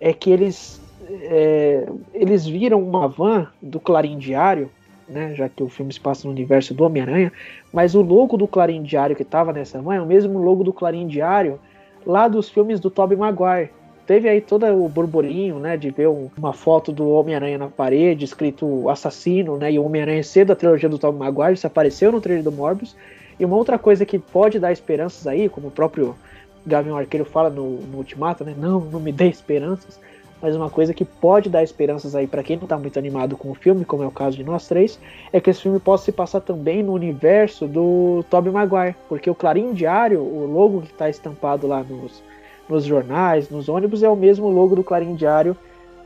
é que eles, é, eles viram uma van do Clarim Diário, né, já que o filme se passa no universo do Homem-Aranha, mas o logo do Clarim Diário que estava nessa van é o mesmo logo do Clarim Diário lá dos filmes do Tobey Maguire. Teve aí todo o burburinho, né, de ver um, uma foto do Homem-Aranha na parede, escrito assassino, né, e o Homem-Aranha ser da trilogia do Tobey Maguire, isso apareceu no trailer do Morbius, e uma outra coisa que pode dar esperanças aí, como o próprio Gavião Arqueiro fala no, no Ultimato, né? Não, não me dê esperanças. Mas uma coisa que pode dar esperanças aí para quem não está muito animado com o filme, como é o caso de nós três, é que esse filme possa se passar também no universo do Tobey Maguire, porque o Clarim Diário, o logo que está estampado lá nos, nos jornais, nos ônibus, é o mesmo logo do Clarim Diário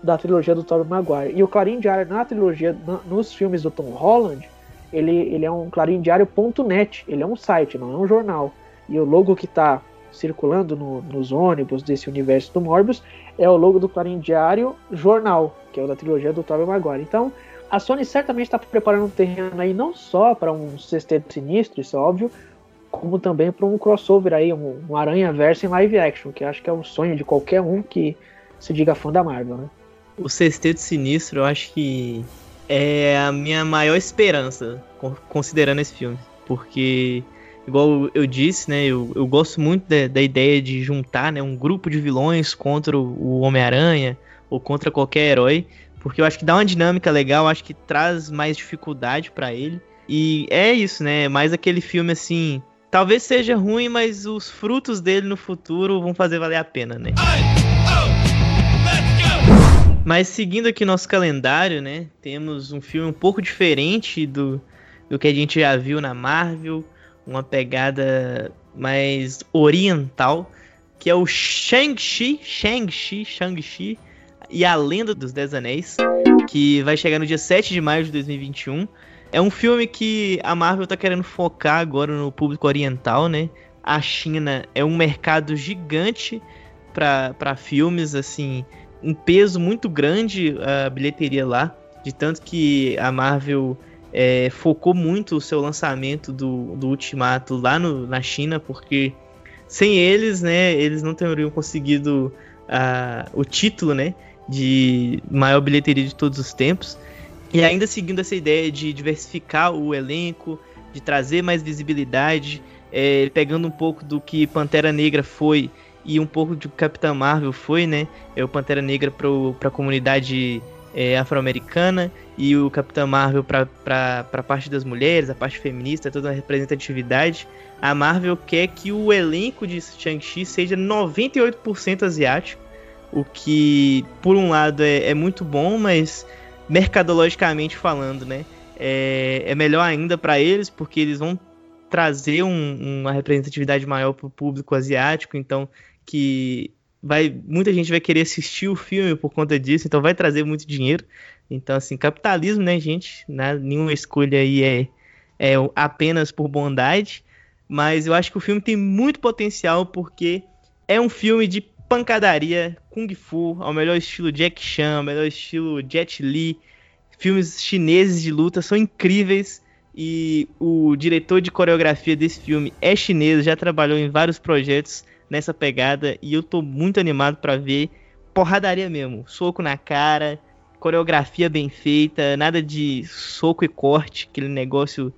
da trilogia do Tobey Maguire. E o Clarim Diário na trilogia, na, nos filmes do Tom Holland, ele, ele é um clarindiário.net, ele é um site, não é um jornal. E o logo que tá circulando no, nos ônibus desse universo do Morbius é o logo do Clarim Diário Jornal, que é o da trilogia do Tobey Maguire. Então, a Sony certamente está preparando um terreno aí não só para um sexteto sinistro, isso é óbvio, como também para um crossover aí, um, um Aranha Verso em live action, que acho que é o sonho de qualquer um que se diga fã da Marvel, né? O Sexteto Sinistro, eu acho que é a minha maior esperança, considerando esse filme. Porque, igual eu disse, né, eu, eu gosto muito da, da, ideia de juntar né, um grupo de vilões contra o Homem-Aranha ou contra qualquer herói. Porque eu acho que dá uma dinâmica legal, acho que traz mais dificuldade para ele. E é isso, né? Mais aquele filme assim. Talvez seja ruim, mas os frutos dele no futuro vão fazer valer a pena, né? Mas seguindo aqui nosso calendário, né? Temos um filme um pouco diferente do, do que a gente já viu na Marvel, uma pegada mais oriental, que é o Shang-Chi, Shang-Chi, Shang-Chi e a Lenda dos Dez Anéis, que vai chegar no dia 7 de maio de 2021. É um filme que a Marvel tá querendo focar agora no público oriental, né? A China é um mercado gigante para filmes, assim, um peso muito grande a bilheteria lá, de tanto que a Marvel é, focou muito o seu lançamento do, do Ultimato lá no, na China, porque sem eles, né, eles não teriam conseguido uh, o título, né, de maior bilheteria de todos os tempos. E ainda seguindo essa ideia de diversificar o elenco, de trazer mais visibilidade, é, pegando um pouco do que Pantera Negra foi e um pouco de Capitã Marvel foi, né? É o Pantera Negra para a comunidade é, afro-americana e o Capitã Marvel para a parte das mulheres, a parte feminista, toda a representatividade. A Marvel quer que o elenco de Shang-Chi seja 98% asiático, o que, por um lado, é, é muito bom, mas mercadologicamente falando, né? É, é melhor ainda para eles, porque eles vão trazer um, uma representatividade maior para o público asiático, então que vai muita gente vai querer assistir o filme por conta disso, então vai trazer muito dinheiro. Então, assim, capitalismo, né, gente? Né? Nenhuma escolha aí é, é apenas por bondade. Mas eu acho que o filme tem muito potencial porque é um filme de pancadaria, kung fu, ao melhor estilo Jack Chan, ao melhor estilo Jet Li. Filmes chineses de luta são incríveis e o diretor de coreografia desse filme é chinês, já trabalhou em vários projetos nessa pegada e eu tô muito animado para ver porradaria mesmo, soco na cara, coreografia bem feita, nada de soco e corte, aquele negócio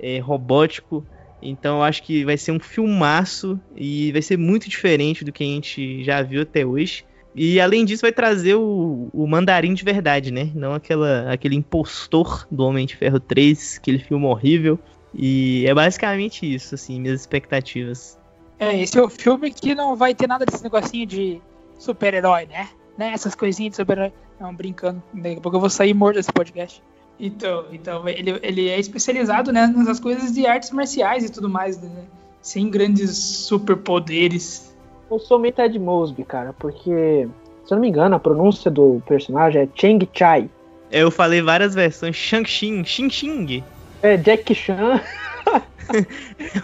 é, robótico. Então eu acho que vai ser um filmaço e vai ser muito diferente do que a gente já viu até hoje. E além disso vai trazer o, o mandarim de verdade, né? Não aquela, aquele impostor do Homem de Ferro 3, aquele filme horrível. E é basicamente isso, assim, minhas expectativas. É, esse é o filme que não vai ter nada desse negocinho de super-herói, né? né? Essas coisinhas de super-herói. Não, brincando. Daqui a pouco eu vou sair morto desse podcast. Então, então ele, ele é especializado né, nessas coisas de artes marciais e tudo mais, né? Sem grandes superpoderes. Eu sou meio Ted Mosby, cara, porque, se eu não me engano, a pronúncia do personagem é Cheng Chai. Eu falei várias versões, Shang-Xing, Xing-Xing. É, Jack Chan.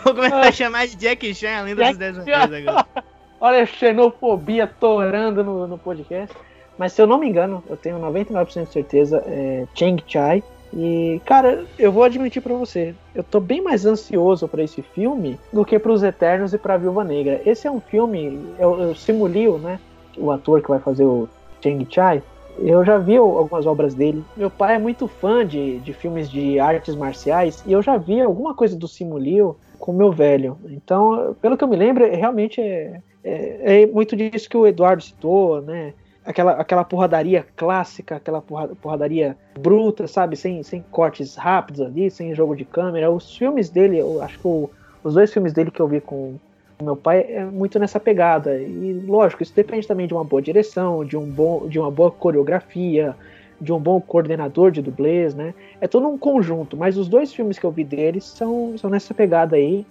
Vou começar a chamar de Jack Chan, além dos 10 agora. Olha a xenofobia torando no, no podcast. Mas se eu não me engano, eu tenho 99% de certeza, é Cheng Chai. E, cara, eu vou admitir para você, eu tô bem mais ansioso para esse filme do que para os Eternos e para Viúva Negra. Esse é um filme, eu, eu Simulio, né? O ator que vai fazer o Cheng Chai, eu já vi algumas obras dele. Meu pai é muito fã de, de filmes de artes marciais e eu já vi alguma coisa do Simulio com meu velho. Então, pelo que eu me lembro, realmente é, é, é muito disso que o Eduardo citou, né? Aquela, aquela porradaria clássica, aquela porradaria bruta, sabe? Sem, sem cortes rápidos ali, sem jogo de câmera. Os filmes dele, eu acho que o, os dois filmes dele que eu vi com meu pai é muito nessa pegada. E lógico, isso depende também de uma boa direção, de, um bom, de uma boa coreografia, de um bom coordenador de dublês, né? É todo um conjunto, mas os dois filmes que eu vi deles são, são nessa pegada aí.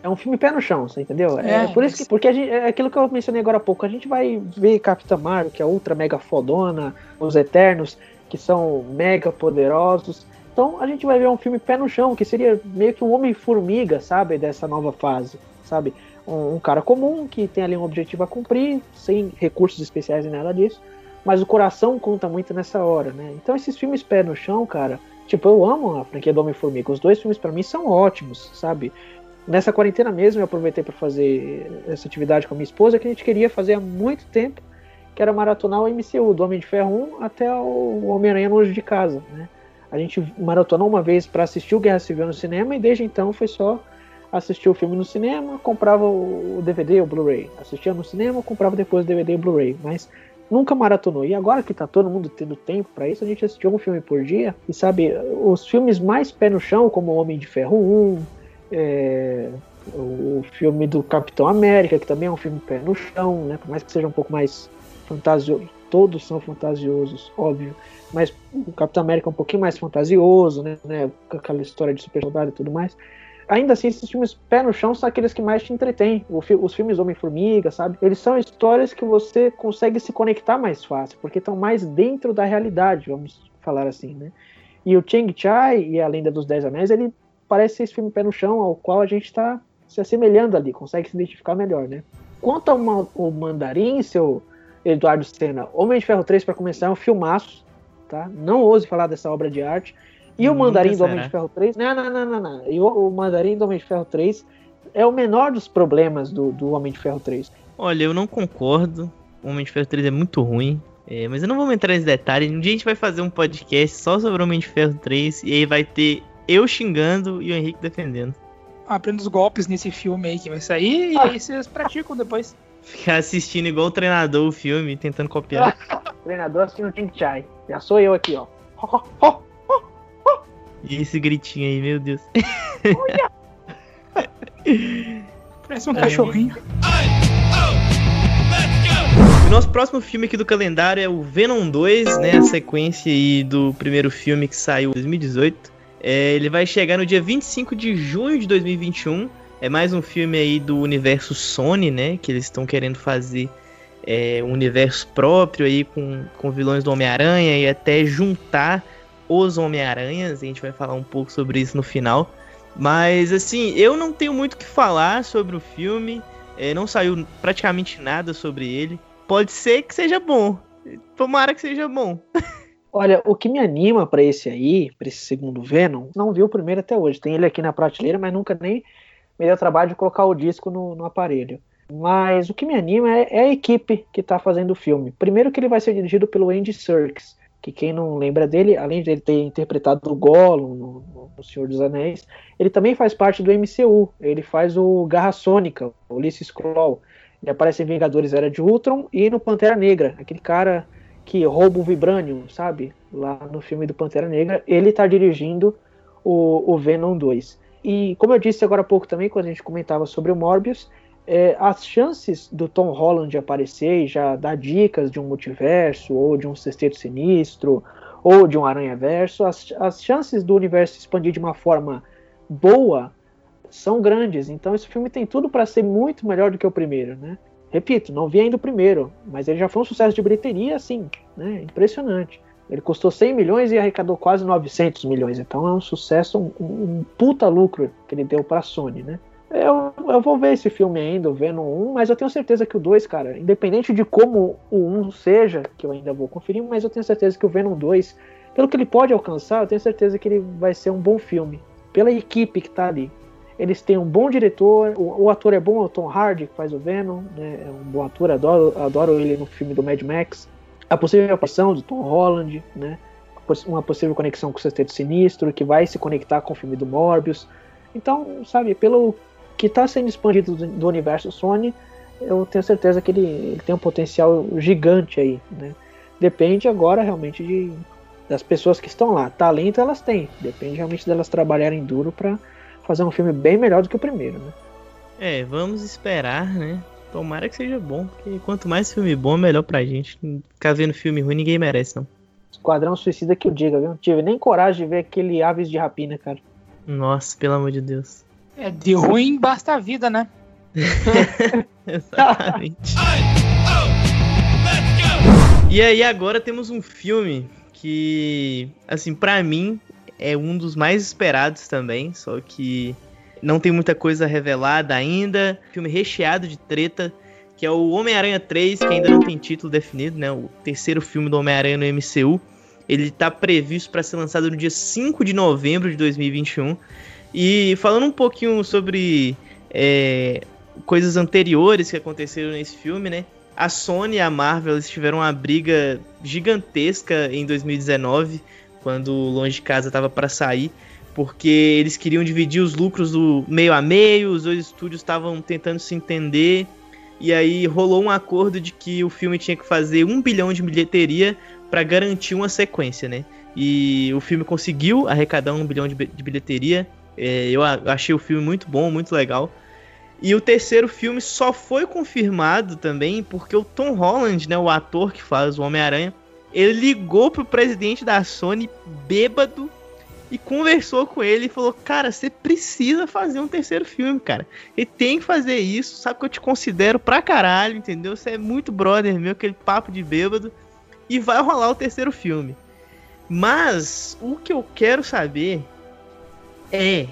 É um filme pé no chão, você entendeu? É, é por isso que. Porque gente, é aquilo que eu mencionei agora há pouco. A gente vai ver Capitã Marvel, que é ultra mega fodona, os Eternos, que são mega poderosos. Então a gente vai ver um filme pé no chão, que seria meio que um Homem-Formiga, sabe? Dessa nova fase, sabe? Um, cara comum que tem ali um objetivo a cumprir, sem recursos especiais e nada disso. Mas o coração conta muito nessa hora, né? Então esses filmes pé no chão, cara, tipo, eu amo a franquia do Homem-Formiga. Os dois filmes para mim são ótimos, sabe? Nessa quarentena mesmo eu aproveitei para fazer essa atividade com a minha esposa que a gente queria fazer há muito tempo, que era maratonar o MCU, do Homem de Ferro 1 até o Homem-Aranha longe de casa, né? A gente maratonou uma vez para assistir o Guerra Civil no cinema e desde então foi só assistir o filme no cinema, comprava o DVD, o Blu-ray. Assistia no cinema, comprava depois o DVD e o Blu-ray. Mas nunca maratonou. E agora que tá todo mundo tendo tempo para isso, a gente assistiu um filme por dia. E sabe, os filmes mais pé no chão, como Homem de Ferro 1, é, o filme do Capitão América, que também é um filme pé no chão, né? Por mais que seja um pouco mais fantasioso. Todos são fantasiosos, óbvio. Mas o Capitão América é um pouquinho mais fantasioso, né? Com aquela história de super soldado e tudo mais ainda assim, esses filmes pé no chão são aqueles que mais te entretêm. Os filmes Homem-Formiga, sabe? Eles são histórias que você consegue se conectar mais fácil, porque estão mais dentro da realidade, vamos falar assim, né? E o Chang Chai e a Lenda dos Dez Anéis, ele parece esse filme pé no chão ao qual a gente está se assemelhando ali, consegue se identificar melhor, né? Quanto ao Mandarim, seu Eduardo Senna, Homem de Ferro 3, para começar, é um filmaço, tá? Não ouse falar dessa obra de arte. E o Mandarim do Homem de Ferro 3. Não, não, não, não, não. E o, o Mandarim do Homem de Ferro 3 é o menor dos problemas do, do Homem de Ferro 3. Olha, eu não concordo. O Homem de Ferro 3 é muito ruim. É, mas eu não vou entrar nesse detalhe. Um dia a gente vai fazer um podcast só sobre o Homem de Ferro 3. E aí vai ter eu xingando e o Henrique defendendo. Aprenda os golpes nesse filme aí que vai sair e aí vocês praticam depois. Ficar assistindo igual o treinador o filme, tentando copiar. treinador assistindo Ting Chai. Já sou eu aqui, ó. E esse gritinho aí, meu Deus. Parece um cachorrinho. O nosso próximo filme aqui do calendário é o Venom 2, né? A sequência aí do primeiro filme que saiu em 2018. É, ele vai chegar no dia 25 de junho de 2021. É mais um filme aí do universo Sony, né? Que eles estão querendo fazer é, um universo próprio aí com, com vilões do Homem-Aranha e até juntar os Homem-Aranhas, a gente vai falar um pouco sobre isso no final. Mas assim, eu não tenho muito o que falar sobre o filme, é, não saiu praticamente nada sobre ele. Pode ser que seja bom, tomara que seja bom. Olha, o que me anima para esse aí, para esse segundo Venom, não vi o primeiro até hoje. Tem ele aqui na prateleira, mas nunca nem me deu trabalho de colocar o disco no, no aparelho. Mas o que me anima é, é a equipe que está fazendo o filme. Primeiro que ele vai ser dirigido pelo Andy Serkis, que quem não lembra dele, além de ele ter interpretado o Gollum no, no, Senhor dos Anéis, ele também faz parte do MCU. Ele faz o Garra Sônica, Ulysses Kroll. Ele aparece em Vingadores Era de Ultron e no Pantera Negra, aquele cara que rouba o Vibranium, sabe? Lá no filme do Pantera Negra, ele está dirigindo o, o Venom 2. E como eu disse agora há pouco também, quando a gente comentava sobre o Morbius, é, as chances do Tom Holland aparecer e já dar dicas de um multiverso, ou de um sexteto sinistro, ou de um aranha-verso, as, as chances do universo expandir de uma forma boa são grandes. Então esse filme tem tudo para ser muito melhor do que o primeiro, né? Repito, não vi ainda o primeiro, mas ele já foi um sucesso de bilheteria, assim, né? Impressionante. Ele custou 100 milhões e arrecadou quase 900 milhões. Então é um sucesso, um, um puta lucro que ele deu para a Sony, né? Eu, eu vou ver esse filme ainda, vendo um, mas eu tenho certeza que o 2, cara, independente de como o 1 um seja, que eu ainda vou conferir, mas eu tenho certeza que o Venom 2, pelo que ele pode alcançar, eu tenho certeza que ele vai ser um bom filme. Pela equipe que tá ali. Eles têm um bom diretor, o, o ator é bom, o Tom Hardy, que faz o Venom, né? É um bom ator, adoro, adoro ele no filme do Mad Max. A possível aparição do Tom Holland, né? Uma possível conexão com o Sexteto Sinistro, que vai se conectar com o filme do Morbius. Então, sabe, pelo que está sendo expandido do, do, universo Sony, eu tenho certeza que ele, ele, tem um potencial gigante aí, né? Depende agora realmente de, das pessoas que estão lá. Talento elas têm, depende realmente delas trabalharem duro para fazer um filme bem melhor do que o primeiro, né? É, vamos esperar, né? Tomara que seja bom, porque quanto mais filme bom, melhor pra gente. Ficar vendo filme ruim, ninguém merece, não. Esquadrão Suicida que eu diga, viu? Não tive nem coragem de ver aquele Aves de Rapina, cara. Nossa, pelo amor de Deus. É, de ruim basta a vida, né? Exatamente. e aí agora temos um filme que, assim, para mim é um dos mais esperados também, só que Não tem muita coisa revelada ainda. Filme recheado de treta, que é o Homem-Aranha 3, que ainda não tem título definido, né? O terceiro filme do Homem-Aranha no MCU. Ele está previsto para ser lançado no dia 5 de novembro de 2021. E falando um pouquinho sobre é, coisas anteriores que aconteceram nesse filme, né? A Sony e a Marvel tiveram uma briga gigantesca em 2019, quando Longe de Casa estava para sair, porque eles queriam dividir os lucros do meio a meio, os dois estúdios estavam tentando se entender, e aí rolou um acordo de que o filme tinha que fazer um bilhão de bilheteria para garantir uma sequência, né? E o filme conseguiu arrecadar um bilhão de bilheteria. É, eu achei o filme muito bom, muito legal. E o terceiro filme só foi confirmado também porque o Tom Holland, né, o ator que faz o Homem-Aranha, ele ligou pro presidente da Sony bêbado e conversou com ele e falou: Cara, você precisa fazer um terceiro filme, cara. E tem que fazer isso. Sabe que eu te considero pra caralho, entendeu? Você é muito brother meu, aquele papo de bêbado. E vai rolar o terceiro filme. Mas o que eu quero saber é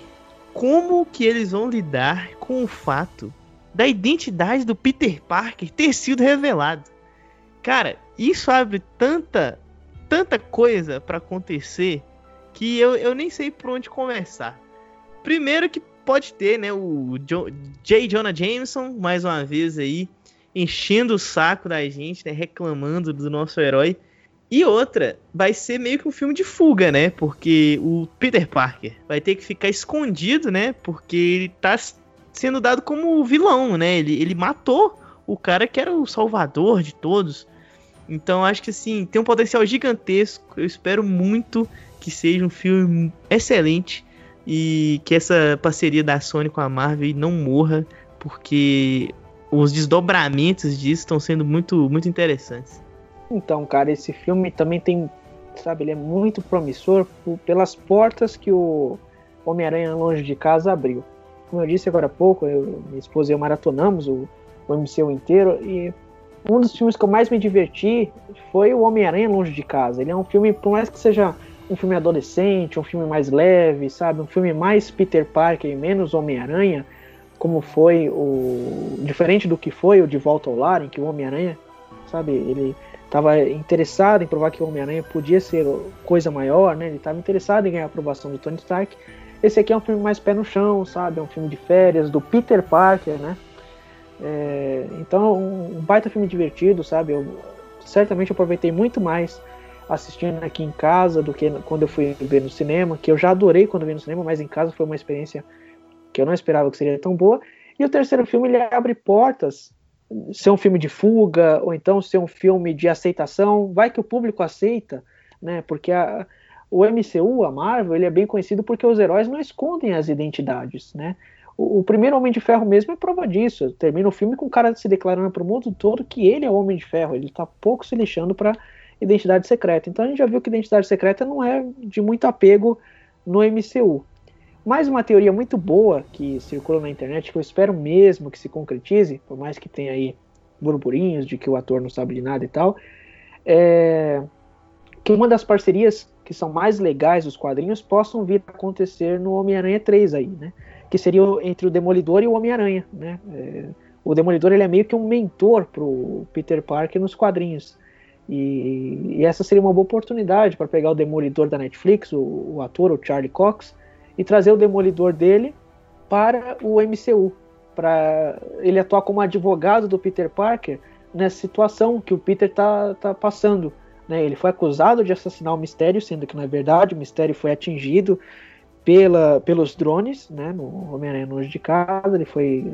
como que eles vão lidar com o fato da identidade do Peter Parker ter sido revelado. Cara, isso abre tanta, tanta coisa para acontecer que eu, eu nem sei por onde começar. Primeiro que pode ter, né, o jo J. Jonah Jameson, mais uma vez aí, enchendo o saco da gente, né, reclamando do nosso herói. E outra, vai ser meio que um filme de fuga, né? Porque o Peter Parker vai ter que ficar escondido, né? Porque ele tá sendo dado como vilão, né? Ele, ele matou o cara que era o salvador de todos. Então acho que assim, tem um potencial gigantesco. Eu espero muito que seja um filme excelente e que essa parceria da Sony com a Marvel não morra, porque os desdobramentos disso estão sendo muito, muito interessantes. Então, cara, esse filme também tem, sabe, ele é muito promissor pelas portas que o Homem-Aranha Longe de Casa abriu. Como eu disse agora há pouco, eu, minha esposa e eu maratonamos o, o MCU inteiro e um dos filmes que eu mais me diverti foi o Homem-Aranha Longe de Casa. Ele é um filme, por mais que seja um filme adolescente, um filme mais leve, sabe, um filme mais Peter Parker e menos Homem-Aranha, como foi o diferente do que foi o De Volta ao Lar, em que o Homem-Aranha, sabe, ele estava interessado em provar que o Homem-Aranha podia ser coisa maior, né? Ele estava interessado em ganhar a aprovação do Tony Stark. Esse aqui é um filme mais pé no chão, sabe? É um filme de férias do Peter Parker, né? É, então, um baita filme divertido, sabe? Eu certamente aproveitei muito mais assistindo aqui em casa do que quando eu fui ver no cinema, que eu já adorei quando vi no cinema, mas em casa foi uma experiência que eu não esperava que seria tão boa. E o terceiro filme ele abre portas ser um filme de fuga ou então ser um filme de aceitação, vai que o público aceita, né? Porque a, o MCU, a Marvel, ele é bem conhecido porque os heróis não escondem as identidades, né? O, o primeiro Homem de Ferro mesmo é prova disso. Termina o filme com o cara se declarando para o mundo todo que ele é o Homem de Ferro. Ele está pouco se lixando para identidade secreta. Então a gente já viu que identidade secreta não é de muito apego no MCU. Mais uma teoria muito boa que circula na internet, que eu espero mesmo que se concretize, por mais que tenha aí burburinhos de que o ator não sabe de nada e tal, é que uma das parcerias que são mais legais dos quadrinhos possam vir a acontecer no Homem-Aranha 3 aí, né? Que seria entre o Demolidor e o Homem-Aranha, né? É, o Demolidor ele é meio que um mentor pro Peter Parker nos quadrinhos. E, e essa seria uma boa oportunidade para pegar o Demolidor da Netflix, o, o ator, o Charlie Cox, e trazer o demolidor dele para o MCU, para ele atuar como advogado do Peter Parker nessa situação que o Peter tá, tá passando. Né? Ele foi acusado de assassinar o Mistério, sendo que é verdade, o Mistério foi atingido pela, pelos drones, né, no Homem-Aranha longe de casa, ele foi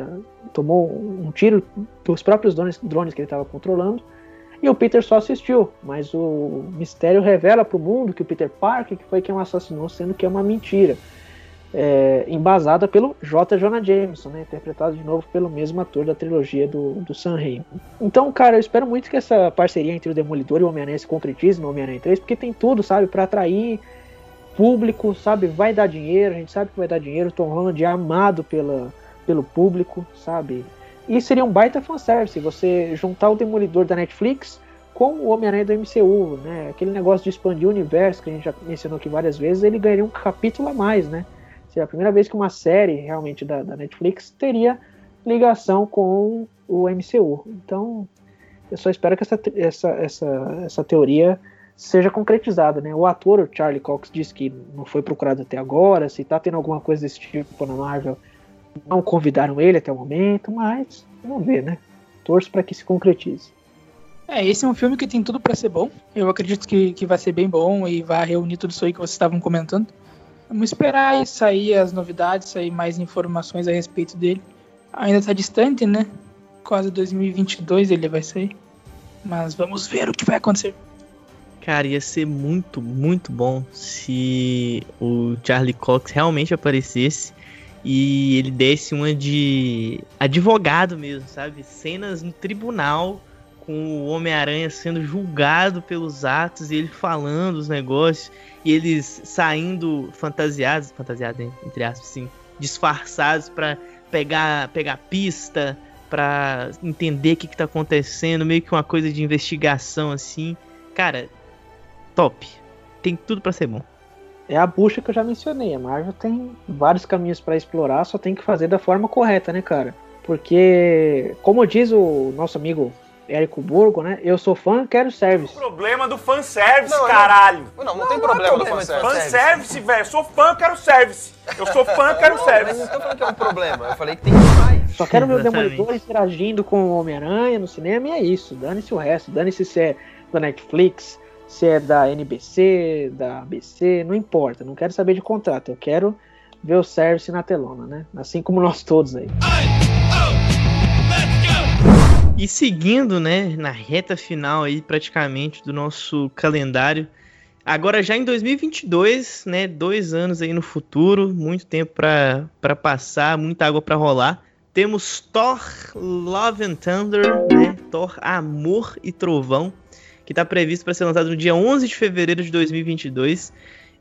tomou um tiro dos próprios drones, drones que ele estava controlando, e o Peter só assistiu, mas o Mistério revela para o mundo que o Peter Parker que foi quem o assassinou, sendo que é uma mentira é, embasada pelo J. Jonah Jameson, né, interpretado de novo pelo mesmo ator da trilogia do, do Sam Raimi. Então, cara, eu espero muito que essa parceria entre o Demolidor e o Homem-Aranha se concretize no Homem-Aranha 3, porque tem tudo, sabe, para atrair público, sabe, vai dar dinheiro, a gente sabe que vai dar dinheiro, Tom Holland é amado pela, pelo público, sabe, e seria um baita fanservice você juntar o Demolidor da Netflix com o Homem-Aranha do MCU, né, aquele negócio de expandir o universo que a gente já mencionou aqui várias vezes, ele ganharia um capítulo a mais, né, Seria a primeira vez que uma série realmente da, da Netflix teria ligação com o MCU. Então, eu só espero que essa, essa, essa, essa teoria seja concretizada, né? O ator, o Charlie Cox, disse que não foi procurado até agora, se tá tendo alguma coisa desse tipo na Marvel, não convidaram ele até o momento, mas vamos ver, né? Torço para que se concretize. É, esse é um filme que tem tudo para ser bom. Eu acredito que, que vai ser bem bom e vai reunir tudo isso aí que vocês estavam comentando. Vamos esperar aí sair as novidades, sair mais informações a respeito dele. Ainda tá distante, né? Quase 2022 ele vai sair. Mas vamos ver o que vai acontecer. Cara, ia ser muito, muito bom se o Charlie Cox realmente aparecesse e ele desse uma de advogado mesmo, sabe? Cenas no tribunal com o Homem-Aranha sendo julgado pelos atos e ele falando os negócios e eles saindo fantasiados, fantasiados entre aspas, assim, disfarçados para pegar pegar pista, para entender o que, que tá acontecendo, meio que uma coisa de investigação assim. Cara, top. Tem tudo para ser bom é a bucha que eu já mencionei. A Marvel tem vários caminhos para explorar, só tem que fazer da forma correta, né, cara? Porque, como diz o nosso amigo Érico Borgo, né? Eu sou fã, quero service. O problema do fanservice, não, caralho. Não, não, não, tem problema, do fanservice. Fanservice, velho. Eu sou fã, quero service. Eu sou fã, quero service. Mas não tô falando que é um problema. Eu falei que tem mais. Só quero ver o Demolidor interagindo com o Homem-Aranha no cinema e é isso. Dane-se o resto. Dane-se se é da Netflix, se é da NBC, da ABC, não importa, não quero saber de contrato, eu quero ver o service na telona, né? Assim como nós todos aí. E seguindo, né, na reta final aí praticamente do nosso calendário, agora já em 2022, né, dois anos aí no futuro, muito tempo para passar, muita água para rolar. Temos Thor Love and Thunder, né, Thor Amor e Trovão, que está previsto para ser lançado no dia 11 de fevereiro de 2022.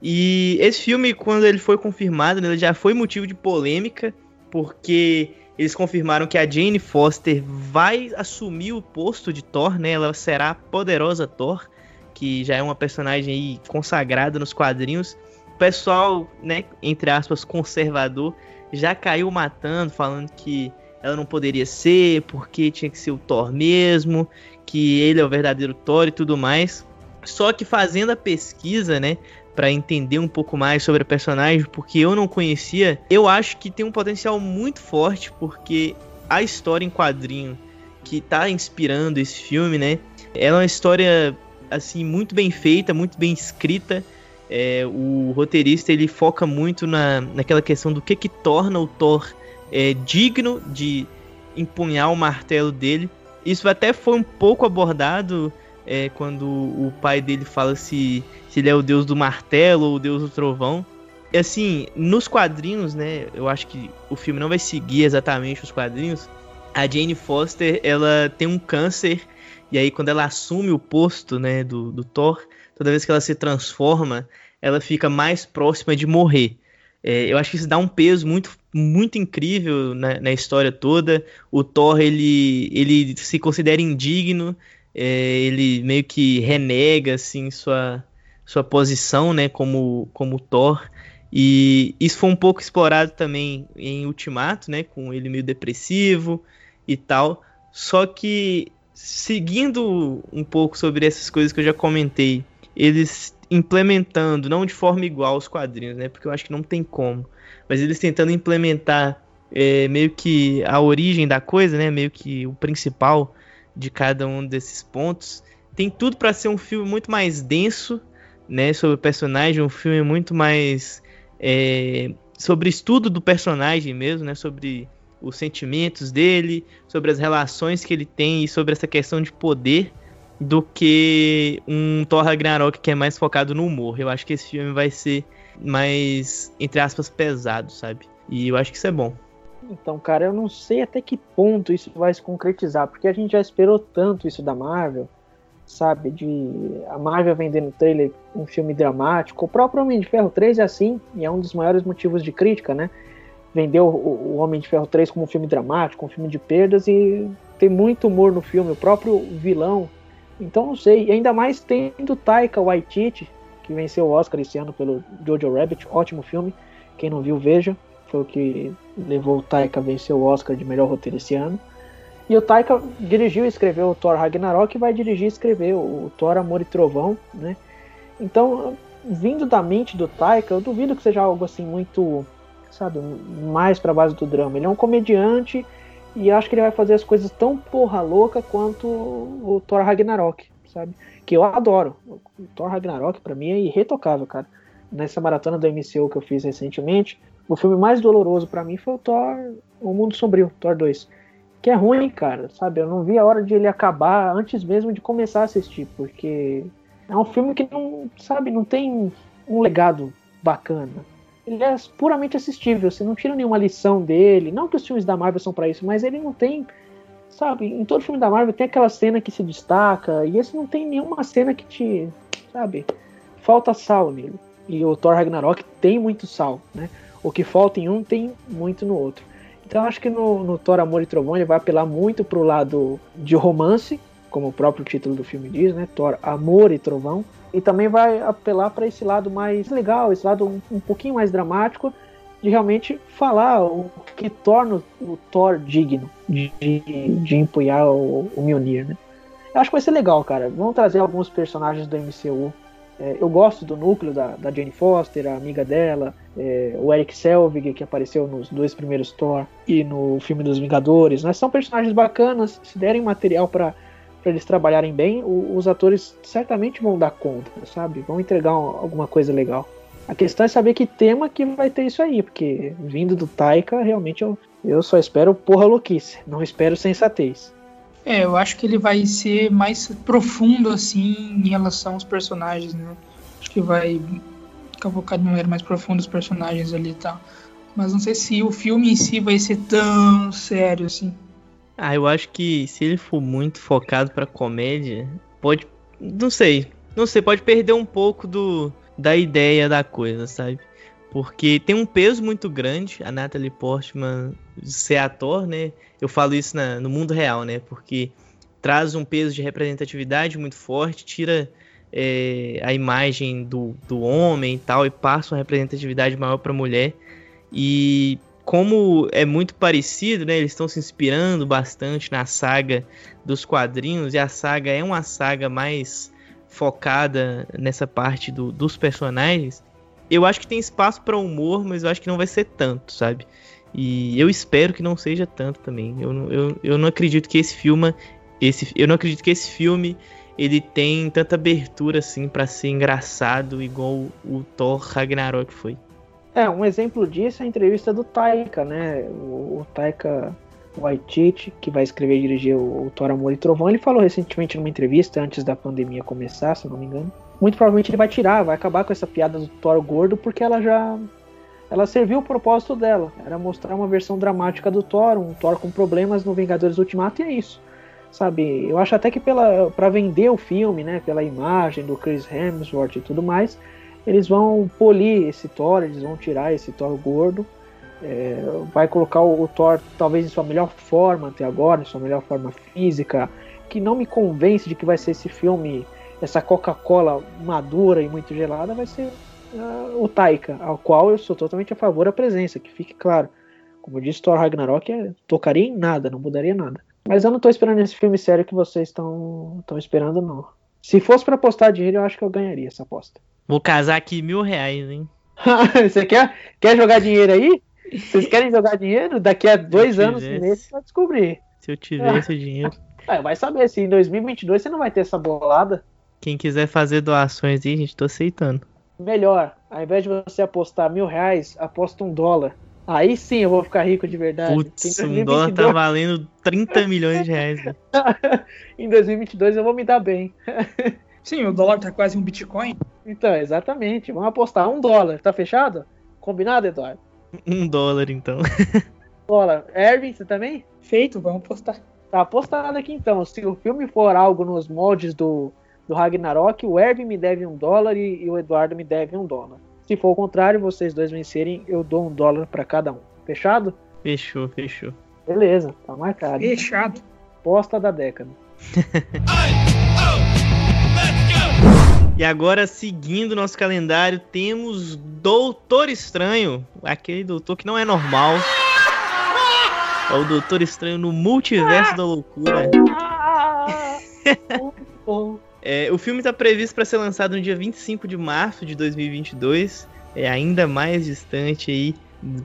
E esse filme, quando ele foi confirmado, né, ele já foi motivo de polêmica, porque eles confirmaram que a Jane Foster vai assumir o posto de Thor, né? Ela será a poderosa Thor, que já é uma personagem consagrada nos quadrinhos. O pessoal, né, entre aspas, conservador, já caiu matando, falando que ela não poderia ser, porque tinha que ser o Thor mesmo, que ele é o verdadeiro Thor e tudo mais. Só que fazendo a pesquisa, né, para entender um pouco mais sobre a personagem, porque eu não conhecia, eu acho que tem um potencial muito forte, porque a história em quadrinho que tá inspirando esse filme, né, ela é uma história assim muito bem feita, muito bem escrita. É, o roteirista ele foca muito na, naquela questão do que que torna o Thor é, digno de empunhar o martelo dele isso até foi um pouco abordado é, quando o pai dele fala se, se ele é o deus do martelo ou o deus do trovão. E assim, nos quadrinhos, né? Eu acho que o filme não vai seguir exatamente os quadrinhos. A Jane Foster, ela tem um câncer. E aí, quando ela assume o posto, né, do, do Thor, toda vez que ela se transforma, ela fica mais próxima de morrer. É, eu acho que isso dá um peso muito, muito incrível na, na história toda. O Thor ele, ele se considera indigno, é, ele meio que renega assim sua, sua posição, né, como como Thor. E isso foi um pouco explorado também em Ultimato, né, com ele meio depressivo e tal. Só que seguindo um pouco sobre essas coisas que eu já comentei, eles implementando, não de forma igual aos quadrinhos, né? Porque eu acho que não tem como. Mas eles tentando implementar é, meio que a origem da coisa, né? Meio que o principal de cada um desses pontos. Tem tudo para ser um filme muito mais denso, né? Sobre o personagem, um filme muito mais é, sobre estudo do personagem mesmo, né? Sobre os sentimentos dele, sobre as relações que ele tem e sobre essa questão de poder do que um Thor Ragnarok que é mais focado no humor. Eu acho que esse filme vai ser mais, entre aspas, pesado, sabe? E eu acho que isso é bom. Então, cara, eu não sei até que ponto isso vai se concretizar, porque a gente já esperou tanto isso da Marvel, sabe? De a Marvel vendendo trailer um filme dramático. O próprio Homem de Ferro 3 é assim, e é um dos maiores motivos de crítica, né? Vendeu o, o Homem de Ferro 3 como um filme dramático, um filme de perdas, e tem muito humor no filme. O próprio vilão então não sei, e ainda mais tendo Taika Waititi, que venceu o Oscar esse ano pelo Jojo Rabbit, ótimo filme, Quem não viu, veja. Foi o que levou o Taika a vencer o Oscar de melhor roteiro esse ano. E o Taika dirigiu e escreveu o Thor Ragnarok e vai dirigir e escrever o Thor Amor e Trovão, né? Então, vindo da mente do Taika, eu duvido que seja algo assim muito, sabe, mais pra base do drama. Ele é um comediante e acho que ele vai fazer as coisas tão porra louca quanto o Thor Ragnarok, sabe? Que eu adoro. O Thor Ragnarok para mim é irretocável, cara. Nessa maratona do MCU que eu fiz recentemente, o filme mais doloroso para mim foi o Thor, O Mundo Sombrio, Thor 2. Que é ruim, cara, sabe? Eu não vi a hora de ele acabar antes mesmo de começar a assistir, porque é um filme que não, sabe, não tem um legado bacana. Ele é puramente assistível, você não tira nenhuma lição dele. Não que os filmes da Marvel são para isso, mas ele não tem, sabe? Em todo filme da Marvel tem aquela cena que se destaca, e esse não tem nenhuma cena que te, sabe? Falta sal nele. E o Thor Ragnarok tem muito sal, né? O que falta em um tem muito no outro. Então acho que no, no Thor Amor e Trovão ele vai apelar muito pro lado de romance, como o próprio título do filme diz, né? Thor Amor e Trovão. E também vai apelar para esse lado mais legal, esse lado um, um, pouquinho mais dramático, de realmente falar o que torna o Thor digno de, de, empunhar o, o Mjolnir, né? Eu acho que vai ser legal, cara. Vamos trazer alguns personagens do MCU é, eu gosto do núcleo da, da Jane Foster, a amiga dela, é, o Eric Selvig, que apareceu nos dois primeiros Thor e no filme dos Vingadores. Né? São personagens bacanas, se derem material para eles trabalharem bem, o, os atores certamente vão dar conta, sabe? Vão entregar um, alguma coisa legal. A questão é saber que tema que vai ter isso aí, porque vindo do Taika, realmente eu, eu só espero porra louquice, não espero sensatez. É, eu acho que ele vai ser mais profundo, assim, em relação aos personagens, né? Acho que vai cavocar de maneira mais profunda os personagens ali e tal. Mas não sei se o filme em si vai ser tão sério, assim. Ah, eu acho que se ele for muito focado pra comédia, pode. Não sei. Não sei, pode perder um pouco do da ideia da coisa, sabe? Porque tem um peso muito grande a Natalie Portman ser ator, né? Eu falo isso na, no mundo real, né? Porque traz um peso de representatividade muito forte, tira é, a imagem do, do homem e tal, e passa uma representatividade maior para a mulher. E como é muito parecido, né? Eles estão se inspirando bastante na saga dos quadrinhos, e a saga é uma saga mais focada nessa parte do, dos personagens eu acho que tem espaço para humor, mas eu acho que não vai ser tanto, sabe? E eu espero que não seja tanto também. Eu, eu, eu não acredito que esse filme, esse, eu não acredito que esse filme ele tem tanta abertura assim para ser engraçado igual o, o Thor Ragnarok foi. É, um exemplo disso é a entrevista do Taika, né? O, o Taika Waititi, que vai escrever e dirigir o, o Thor Amor e Trovão, ele falou recentemente numa entrevista antes da pandemia começar, se não me engano, muito provavelmente ele vai tirar, vai acabar com essa piada do Thor gordo, porque ela já. Ela serviu o propósito dela. Era mostrar uma versão dramática do Thor, um Thor com problemas no Vingadores Ultimato, e é isso. Sabe? Eu acho até que pela para vender o filme, né? Pela imagem do Chris Hemsworth e tudo mais, eles vão polir esse Thor, eles vão tirar esse Thor gordo. É, vai colocar o, o Thor talvez em sua melhor forma até agora, em sua melhor forma física, que não me convence de que vai ser esse filme essa Coca-Cola madura e muito gelada vai ser uh, o Taika, ao qual eu sou totalmente a favor da presença, que fique claro. Como eu disse, Thor Ragnarok é, tocaria em nada, não mudaria nada. Mas eu não tô esperando esse filme sério que vocês estão esperando, não. Se fosse para apostar dinheiro, eu acho que eu ganharia essa aposta. Vou casar aqui mil reais, hein? Você quer, quer jogar dinheiro aí? Vocês querem jogar dinheiro? Daqui a dois anos, nesse, vai descobrir. Se eu tivesse dinheiro. É, vai saber, se em 2022 você não vai ter essa bolada. Quem quiser fazer doações aí, gente, tô aceitando. Melhor, ao invés de você apostar mil reais, aposta um dólar. Aí sim eu vou ficar rico de verdade. Putz, um dólar tá valendo 30 milhões de reais. em 2022 eu vou me dar bem. sim, o dólar tá quase um Bitcoin. Então, exatamente. Vamos apostar um dólar. Tá fechado? Combinado, Eduardo? Um dólar, então. dólar. Erwin, você também? Feito, vamos apostar. Tá apostado aqui então. Se o filme for algo nos moldes do do Ragnarok, o Erwin me deve um dólar e, e, o Eduardo me deve um dólar. Se for o contrário, vocês dois vencerem, eu dou um dólar para cada um. Fechado? Fechou, fechou. Beleza, tá marcado. Fechado. Posta da década. E agora, seguindo nosso calendário, temos Doutor Estranho, aquele doutor que não é normal. É o Doutor Estranho no Multiverso da Loucura. é, o filme está previsto para ser lançado no dia 25 de março de 2022. É ainda mais distante aí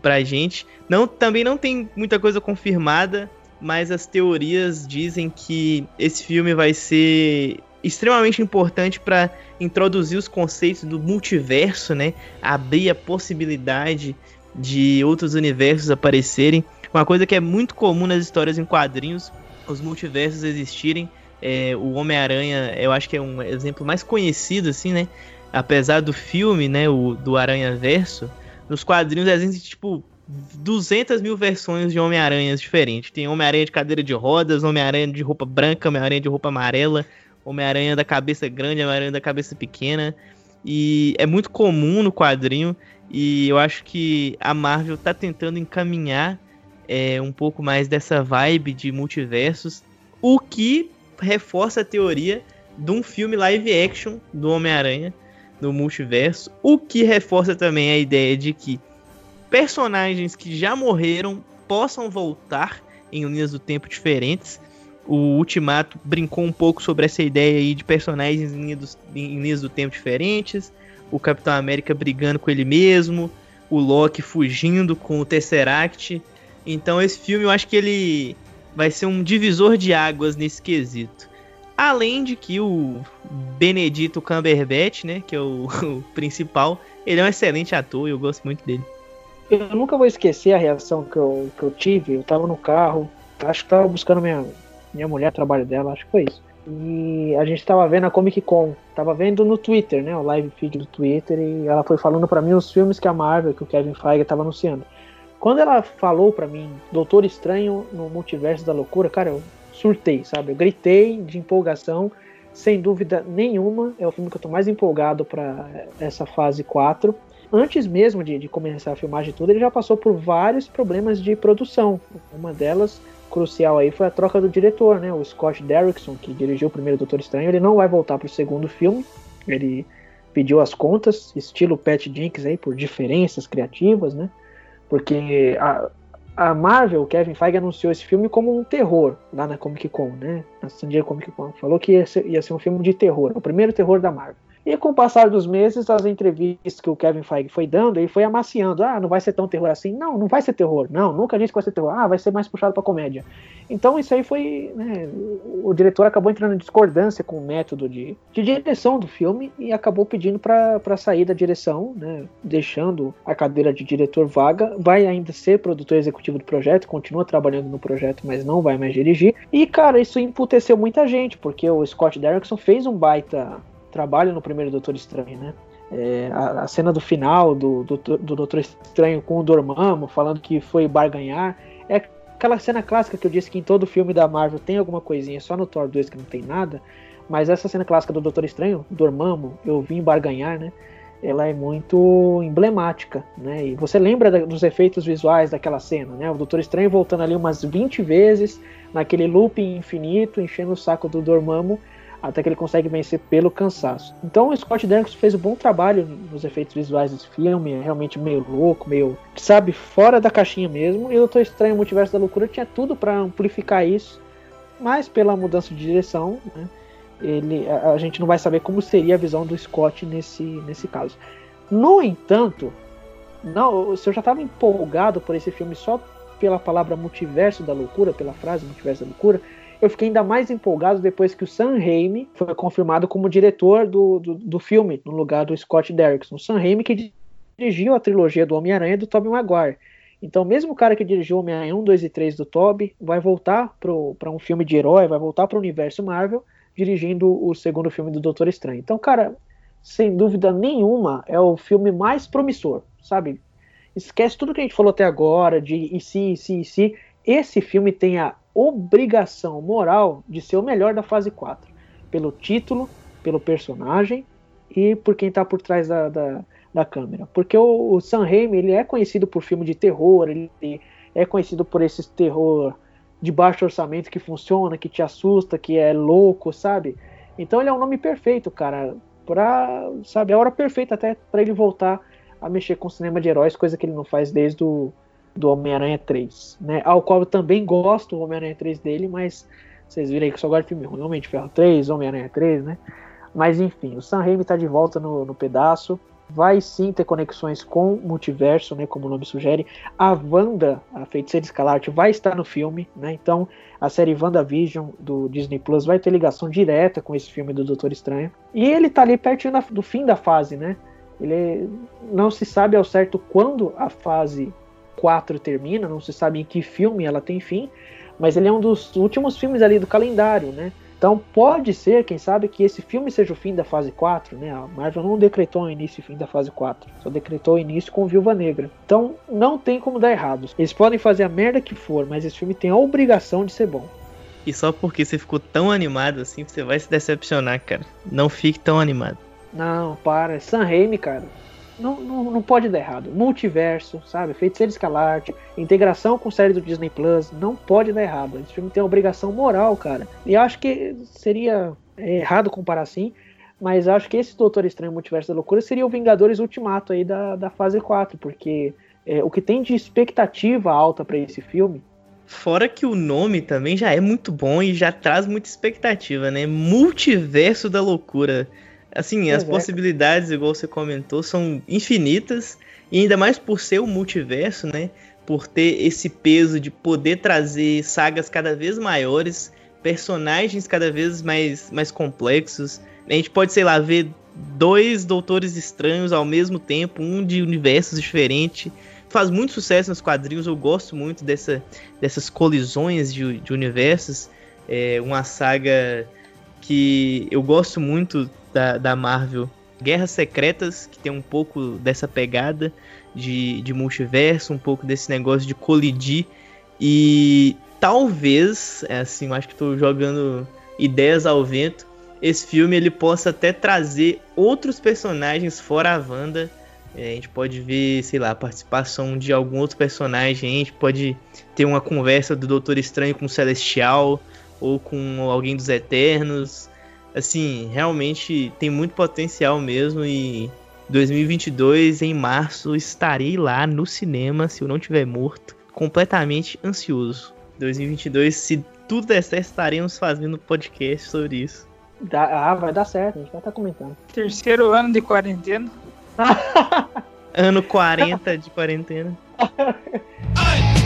pra gente. Não, também não tem muita coisa confirmada, mas as teorias dizem que esse filme vai ser extremamente importante para introduzir os conceitos do multiverso, né? Abrir a possibilidade de outros universos aparecerem. Uma coisa que é muito comum nas histórias em quadrinhos, os multiversos existirem. É, o Homem-Aranha, eu acho que é um exemplo mais conhecido, assim, né? Apesar do filme, né? O, do Aranha Verso, nos quadrinhos existem, tipo, 200 mil versões de Homem-Aranhas diferentes. Tem Homem-Aranha de cadeira de rodas, Homem-Aranha de roupa branca, Homem-Aranha de roupa amarela, Homem-Aranha da cabeça grande, Homem-Aranha da cabeça pequena. E é muito comum no quadrinho. E eu acho que a Marvel tá tentando encaminhar é, um pouco mais dessa vibe de multiversos. O que reforça a teoria de um filme live action do Homem-Aranha no multiverso. O que reforça também a ideia de que personagens que já morreram possam voltar em linhas do tempo diferentes. O Ultimato brincou um pouco sobre essa ideia aí de personagens em linhas, do, em linhas do tempo diferentes. O Capitão América brigando com ele mesmo. O Loki fugindo com o Tesseract. Então esse filme eu acho que ele vai ser um divisor de águas nesse quesito. Além de que o Benedito Cumberbatch, né, que é o, o principal, ele é um excelente ator e eu gosto muito dele. Eu nunca vou esquecer a reação que eu, que eu tive. Eu tava no carro, acho que tava buscando minha, minha mulher, trabalho dela, acho que foi isso. E a gente tava vendo a Comic Con, tava vendo no Twitter, né, o live feed do Twitter, e ela foi falando para mim os filmes que a Marvel, que o Kevin Feige tava anunciando. Quando ela falou para mim, Doutor Estranho no Multiverso da Loucura, cara, eu surtei, sabe? Eu gritei de empolgação, sem dúvida nenhuma, é o filme que eu tô mais empolgado para essa fase 4 antes mesmo de, de, começar a filmagem e tudo, ele já passou por vários problemas de produção. Uma delas, crucial aí, foi a troca do diretor, né? O Scott Derrickson, que dirigiu o primeiro Doutor Estranho, ele não vai voltar para o segundo filme. Ele pediu as contas, estilo Pat Jenkins aí, por diferenças criativas, né? Porque a, a Marvel, o Kevin Feige anunciou esse filme como um terror lá na Comic Con, né? Na San Diego Comic Con. Falou que ia ser, ia ser um filme de terror, o primeiro terror da Marvel. E com o passar dos meses, as entrevistas que o Kevin Feige foi dando, ele foi amaciando. Ah, não vai ser tão terror assim. Não, não vai ser terror. Não, nunca disse que vai ser terror. Ah, vai ser mais puxado para comédia. Então isso aí foi. Né, o diretor acabou entrando em discordância com o método de, de direção do filme e acabou pedindo para sair da direção, né, deixando a cadeira de diretor vaga. Vai ainda ser produtor executivo do projeto, continua trabalhando no projeto, mas não vai mais dirigir. E, cara, isso emputeceu muita gente, porque o Scott Derrickson fez um baita trabalho no primeiro Doutor Estranho, né? É, a, a, cena do final do, do, do, Doutor Estranho com o Dormammu falando que foi barganhar é aquela cena clássica que eu disse que em todo filme da Marvel tem alguma coisinha, só no Thor 2 que não tem nada, mas essa cena clássica do Doutor Estranho, Dormammu, eu vim barganhar, né? Ela é muito emblemática, né? E você lembra da, dos efeitos visuais daquela cena, né? O Doutor Estranho voltando ali umas 20 vezes naquele looping infinito, enchendo o saco do Dormammu até que ele consegue vencer pelo cansaço. Então o Scott Derrickson fez um bom trabalho nos efeitos visuais desse filme, é realmente meio louco, meio, sabe, fora da caixinha mesmo. E o Doutor Estranho Multiverso da Loucura tinha tudo para amplificar isso, mas pela mudança de direção, né, ele, a, a, gente não vai saber como seria a visão do Scott nesse, nesse caso. No entanto, não, se eu já estava empolgado por esse filme só pela palavra multiverso da loucura, pela frase multiverso da loucura, eu fiquei ainda mais empolgado depois que o Sam Raimi foi confirmado como diretor do, do, do filme, no lugar do Scott Derrickson. O Sam Raimi que dirigiu a trilogia do Homem-Aranha do Tobey Maguire. Então, mesmo o cara que dirigiu Homem-Aranha 1, 2 e 3 do Tobey vai voltar para um filme de herói, vai voltar para o universo Marvel, dirigindo o segundo filme do Doutor Estranho. Então, cara, sem dúvida nenhuma, é o filme mais promissor, sabe? Esquece tudo que a gente falou até agora, de e se, e se, e se. Esse filme tem a obrigação moral de ser o melhor da fase 4. Pelo título, pelo personagem e por quem está por trás da, da, da, câmera. Porque o, o Sam Raimi ele é conhecido por filme de terror, ele é conhecido por esse terror de baixo orçamento que funciona, que te assusta, que é louco, sabe? Então ele é um nome perfeito, cara. pra, sabe, a hora perfeita até para ele voltar a mexer com cinema de heróis, coisa que ele não faz desde o do Homem-Aranha 3, né? Ao qual eu também gosto do Homem-Aranha 3 dele, mas vocês viram aí que só gosto de filme ruim, Homem Ferro 3, Homem-Aranha 3, né? Mas enfim, o Sam Raimi tá de volta no, no pedaço, vai sim ter conexões com o multiverso, né, como o nome sugere. A Wanda, a Feiticeira Escalarte, vai estar no filme, né? Então, a série WandaVision do Disney Plus vai ter ligação direta com esse filme do Doutor Estranho. E ele tá ali pertinho da, do fim da fase, né? Ele não se sabe ao certo quando a fase 4 termina, não se sabe em que filme ela tem fim, mas ele é um dos últimos filmes ali do calendário, né? Então pode ser, quem sabe, que esse filme seja o fim da fase 4, né? A Marvel não decretou o início e fim da fase 4, só decretou o início com Viúva Negra. Então não tem como dar errado. Eles podem fazer a merda que for, mas esse filme tem a obrigação de ser bom. E só porque você ficou tão animado assim, você vai se decepcionar, cara. Não fique tão animado. Não, para. Sam Raimi, cara não, não, não pode dar errado. Multiverso, sabe? Feiticeiro Escalarte, integração com série do Disney Plus, não pode dar errado. Esse filme tem obrigação moral, cara. E acho que seria errado comparar assim, mas acho que esse Doutor Estranho Multiverso da Loucura seria o Vingadores Ultimato aí da, da fase 4, porque é, o que tem de expectativa alta para esse filme. Fora que o nome também já é muito bom e já traz muita expectativa, né? Multiverso da Loucura. Assim, as é. possibilidades, igual você comentou, são infinitas. E ainda mais por ser o multiverso, né? Por ter esse peso de poder trazer sagas cada vez maiores, personagens cada vez mais, mais complexos. A gente pode, sei lá, ver dois doutores estranhos ao mesmo tempo, um de universos diferentes. Faz muito sucesso nos quadrinhos, eu gosto muito dessa, dessas colisões de, de universos. É uma saga que eu gosto muito da, da Marvel. Guerras Secretas, que tem um pouco dessa pegada de, de multiverso, um pouco desse negócio de colidir. E talvez, é assim, eu acho que estou jogando ideias ao vento. Esse filme ele possa até trazer outros personagens fora a Wanda. É, a gente pode ver, sei lá, a participação de algum outro personagem. A gente pode ter uma conversa do Doutor Estranho com o Celestial ou com alguém dos Eternos assim, realmente tem muito potencial mesmo e 2022 em março estarei lá no cinema, se eu não tiver morto, completamente ansioso. 2022, se tudo der certo, estaremos fazendo podcast sobre isso. ah, vai dar certo, a gente vai estar comentando. Terceiro ano de quarentena. ano 40 de quarentena.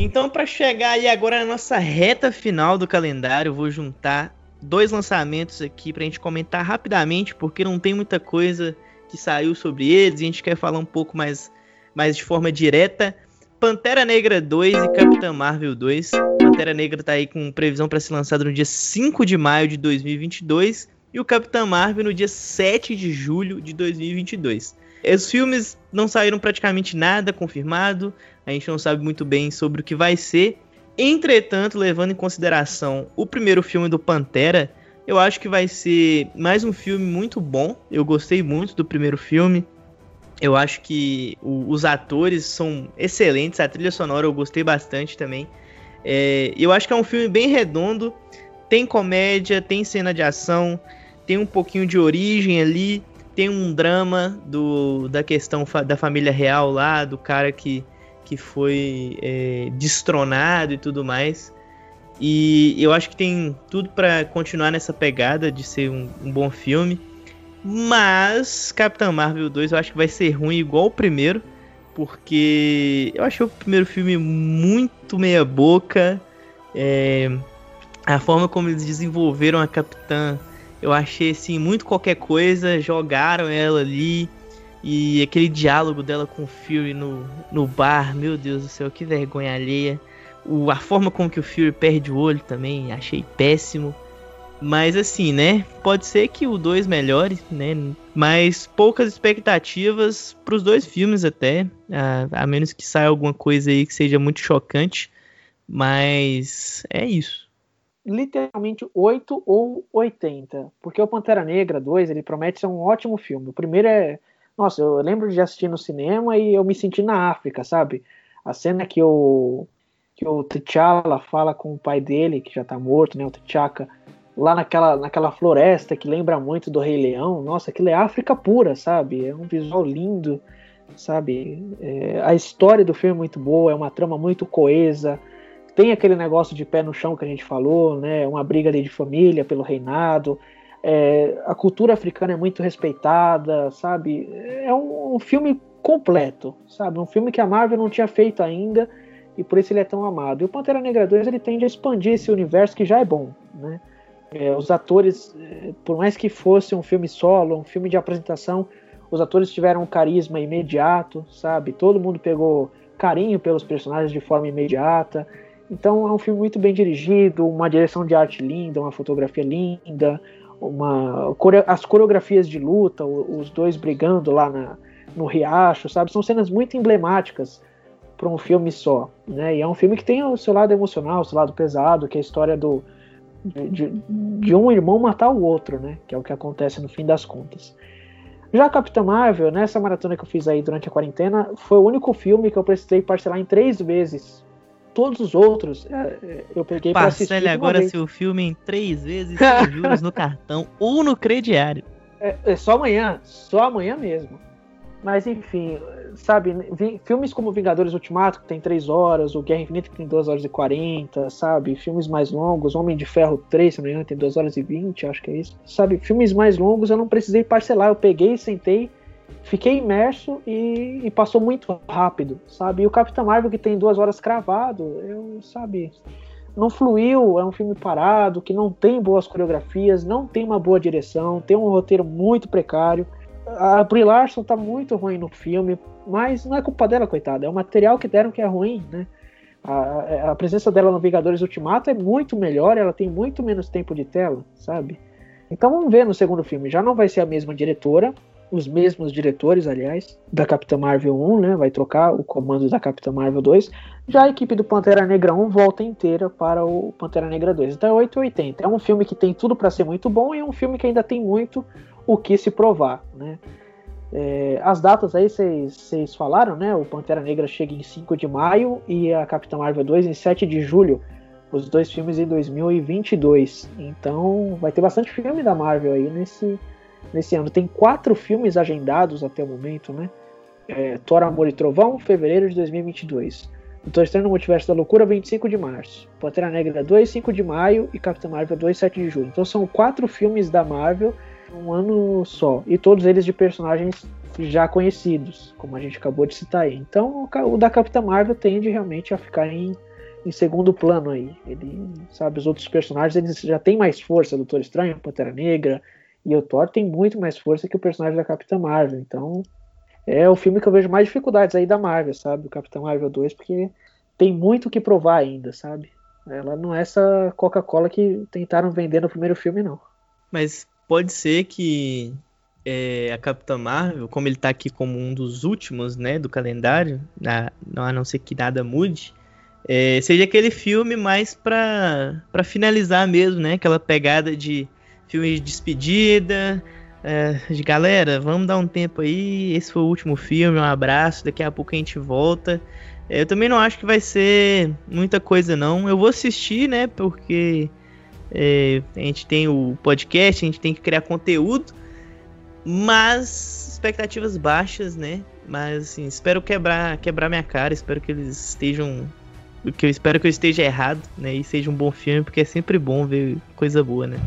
Então, para chegar aí agora na nossa reta final do calendário, eu vou juntar dois lançamentos aqui para a gente comentar rapidamente, porque não tem muita coisa que saiu sobre eles, e a gente quer falar um pouco mais, mais de forma direta. Pantera Negra 2 e Capitã Marvel 2. Pantera Negra tá aí com previsão para ser lançado no dia 5 de maio de 2022 e o Capitã Marvel no dia 7 de julho de 2022. Os filmes não saíram praticamente nada confirmado, a gente não sabe muito bem sobre o que vai ser. Entretanto, levando em consideração o primeiro filme do Pantera, eu acho que vai ser mais um filme muito bom. Eu gostei muito do primeiro filme. Eu acho que o, os atores são excelentes, a trilha sonora eu gostei bastante também. É, eu acho que é um filme bem redondo. Tem comédia, tem cena de ação, tem um pouquinho de origem ali, tem um drama do, da questão fa da família real lá, do cara que que foi é, destronado e tudo mais. E eu acho que tem tudo para continuar nessa pegada de ser um, um, bom filme. Mas Capitão Marvel 2 eu acho que vai ser ruim igual o primeiro. Porque eu achei o primeiro filme muito meia boca. É, a forma como eles desenvolveram a Capitã, eu achei assim, muito qualquer coisa. Jogaram ela ali e aquele diálogo dela com o Fury no, no bar, meu Deus do céu, que vergonha alheia. O, a forma como que o Fury perde o olho também, achei péssimo. Mas assim, né? Pode ser que o 2 melhore, né? Mas poucas expectativas para os dois filmes até. A, a menos que saia alguma coisa aí que seja muito chocante. Mas é isso. Literalmente 8 ou 80. Porque o Pantera Negra 2 ele promete ser um ótimo filme. O primeiro é nossa, eu lembro de assistir no cinema e eu me senti na África, sabe? A cena que o, que o T'Challa fala com o pai dele, que já tá morto, né? O T'Chaka, lá naquela, naquela floresta que lembra muito do Rei Leão. Nossa, aquilo é África pura, sabe? É um visual lindo, sabe? É, a história do filme é muito boa, é uma trama muito coesa. Tem aquele negócio de pé no chão que a gente falou, né? Uma briga ali de família pelo reinado. É, a cultura africana é muito respeitada, sabe? É um, um filme completo, sabe? Um filme que a Marvel não tinha feito ainda e por isso ele é tão amado. E o Pantera Negra 2 ele tende a expandir esse universo que já é bom, né? É, os atores, é, por mais que fosse um filme solo, um filme de apresentação, os atores tiveram um carisma imediato, sabe? Todo mundo pegou carinho pelos personagens de forma imediata. Então é um filme muito bem dirigido, uma direção de arte linda, uma fotografia linda, uma as coreografias de luta, os dois brigando lá na, no riacho, sabe? São cenas muito emblemáticas para um filme só, né? E é um filme que tem o seu lado emocional, o seu lado pesado, que é a história do de, de, um irmão matar o outro, né? Que é o que acontece no fim das contas. Já a Capitã Marvel, nessa maratona que eu fiz aí durante a quarentena, foi o único filme que eu precisei parcelar em três vezes. Todos os outros é, é eu peguei para assistir. Parcele agora seu filme em três vezes sem juros no cartão ou no crediário. É, é só amanhã, só amanhã mesmo. Mas enfim, sabe, filmes como Vingadores Ultimato, que tem 3 horas, o Guerra Infinita, que tem 2 horas e 40, sabe? Filmes mais longos, Homem de Ferro 3, se não me engano, tem 2 horas e 20, acho que é isso. Sabe, filmes mais longos eu não precisei parcelar, eu peguei, sentei, fiquei imerso e, e passou muito rápido, sabe? E o Capitão Marvel, que tem 2 horas cravado, eu, sabe, não fluiu, é um filme parado, que não tem boas coreografias, não tem uma boa direção, tem um roteiro muito precário a Brie Larson tá muito ruim no filme, mas não é culpa dela, coitada. É o material que deram que é ruim, né? A, a, presença dela no Vingadores Ultimato é muito melhor, ela tem muito menos tempo de tela, sabe? Então vamos ver no segundo filme. Já não vai ser a mesma diretora, os mesmos diretores, aliás, da Capitã Marvel 1, né? Vai trocar o comando da Capitã Marvel 2. Já a equipe do Pantera Negra 1 volta inteira para o Pantera Negra 2. Então é 880. É um filme que tem tudo para ser muito bom e um filme que ainda tem muito o que se provar, né? É, as datas aí vocês falaram, né? O Pantera Negra chega em 5 de maio e a Capitã Marvel 2 em 7 de julho. Os dois filmes em 2022. Então vai ter bastante filme da Marvel aí nesse, nesse ano. Tem quatro filmes agendados até o momento, né? É, Thor, Amor e Trovão, fevereiro de 2022. Doutor Estranho no Multiverso da Loucura, 25 de março. Pantera Negra 2, 5 de maio e Capitã Marvel 2, 7 de julho. Então são quatro filmes da Marvel um ano só. E todos eles de personagens já conhecidos, como a gente acabou de citar aí. Então o da Capitã Marvel tende realmente a ficar em, em segundo plano aí. Ele, sabe, os outros personagens eles já têm mais força, Doutor Estranho, Pantera Negra e o Thor tem muito mais força que o personagem da Capitã Marvel. Então é o filme que eu vejo mais dificuldades aí da Marvel, sabe? O Capitão Marvel 2, porque tem muito que provar ainda, sabe? Ela não é essa Coca-Cola que tentaram vender no primeiro filme, não. Mas pode ser que é, a Capitã Marvel, como ele tá aqui como um dos últimos, né, do calendário, a, a não ser que nada mude, é, seja aquele filme mais pra finalizar mesmo, né, aquela pegada de filme de despedida, é, de galera, vamos dar um tempo aí, esse foi o último filme, um abraço, daqui a pouco a gente volta. É, eu também não acho que vai ser muita coisa não, eu vou assistir, né, porque é, a gente tem o podcast, a gente tem que criar conteúdo, mas expectativas baixas, né? Mas assim, espero quebrar, quebrar minha cara, espero que eles estejam. Que eu espero que eu esteja errado, né? E seja um bom filme, porque é sempre bom ver coisa boa, né?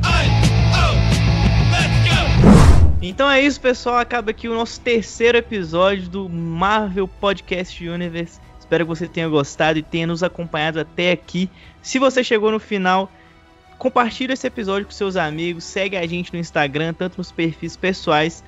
Então é isso, pessoal. Acaba aqui o nosso terceiro episódio do Marvel Podcast Universe. Espero que você tenha gostado e tenha nos acompanhado até aqui. Se você chegou no final, compartilha esse episódio com seus amigos, segue a gente no Instagram, tanto nos perfis pessoais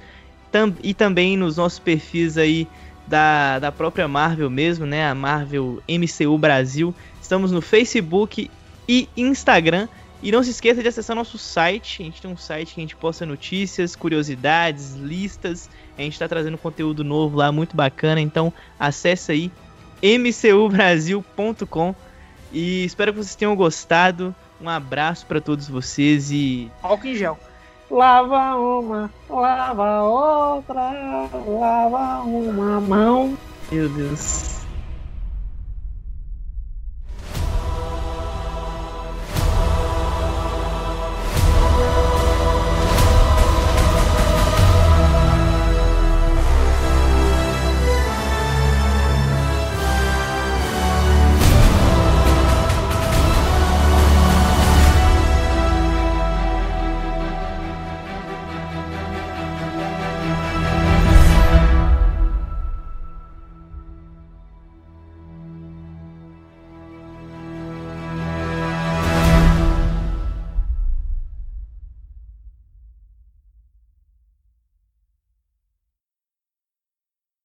tam e também nos nossos perfis aí da, da própria Marvel mesmo, né? A Marvel MCU Brasil. Estamos no Facebook e Instagram. E não se esqueça de acessar nosso site. A gente tem um site que a gente posta notícias, curiosidades, listas. A gente está trazendo conteúdo novo lá, muito bacana. Então acesse aí mcubrasil.com. E espero que vocês tenham gostado. Um abraço para todos vocês e. Álcool em gel. Lava uma, lava outra, lava uma mão. Meu Deus.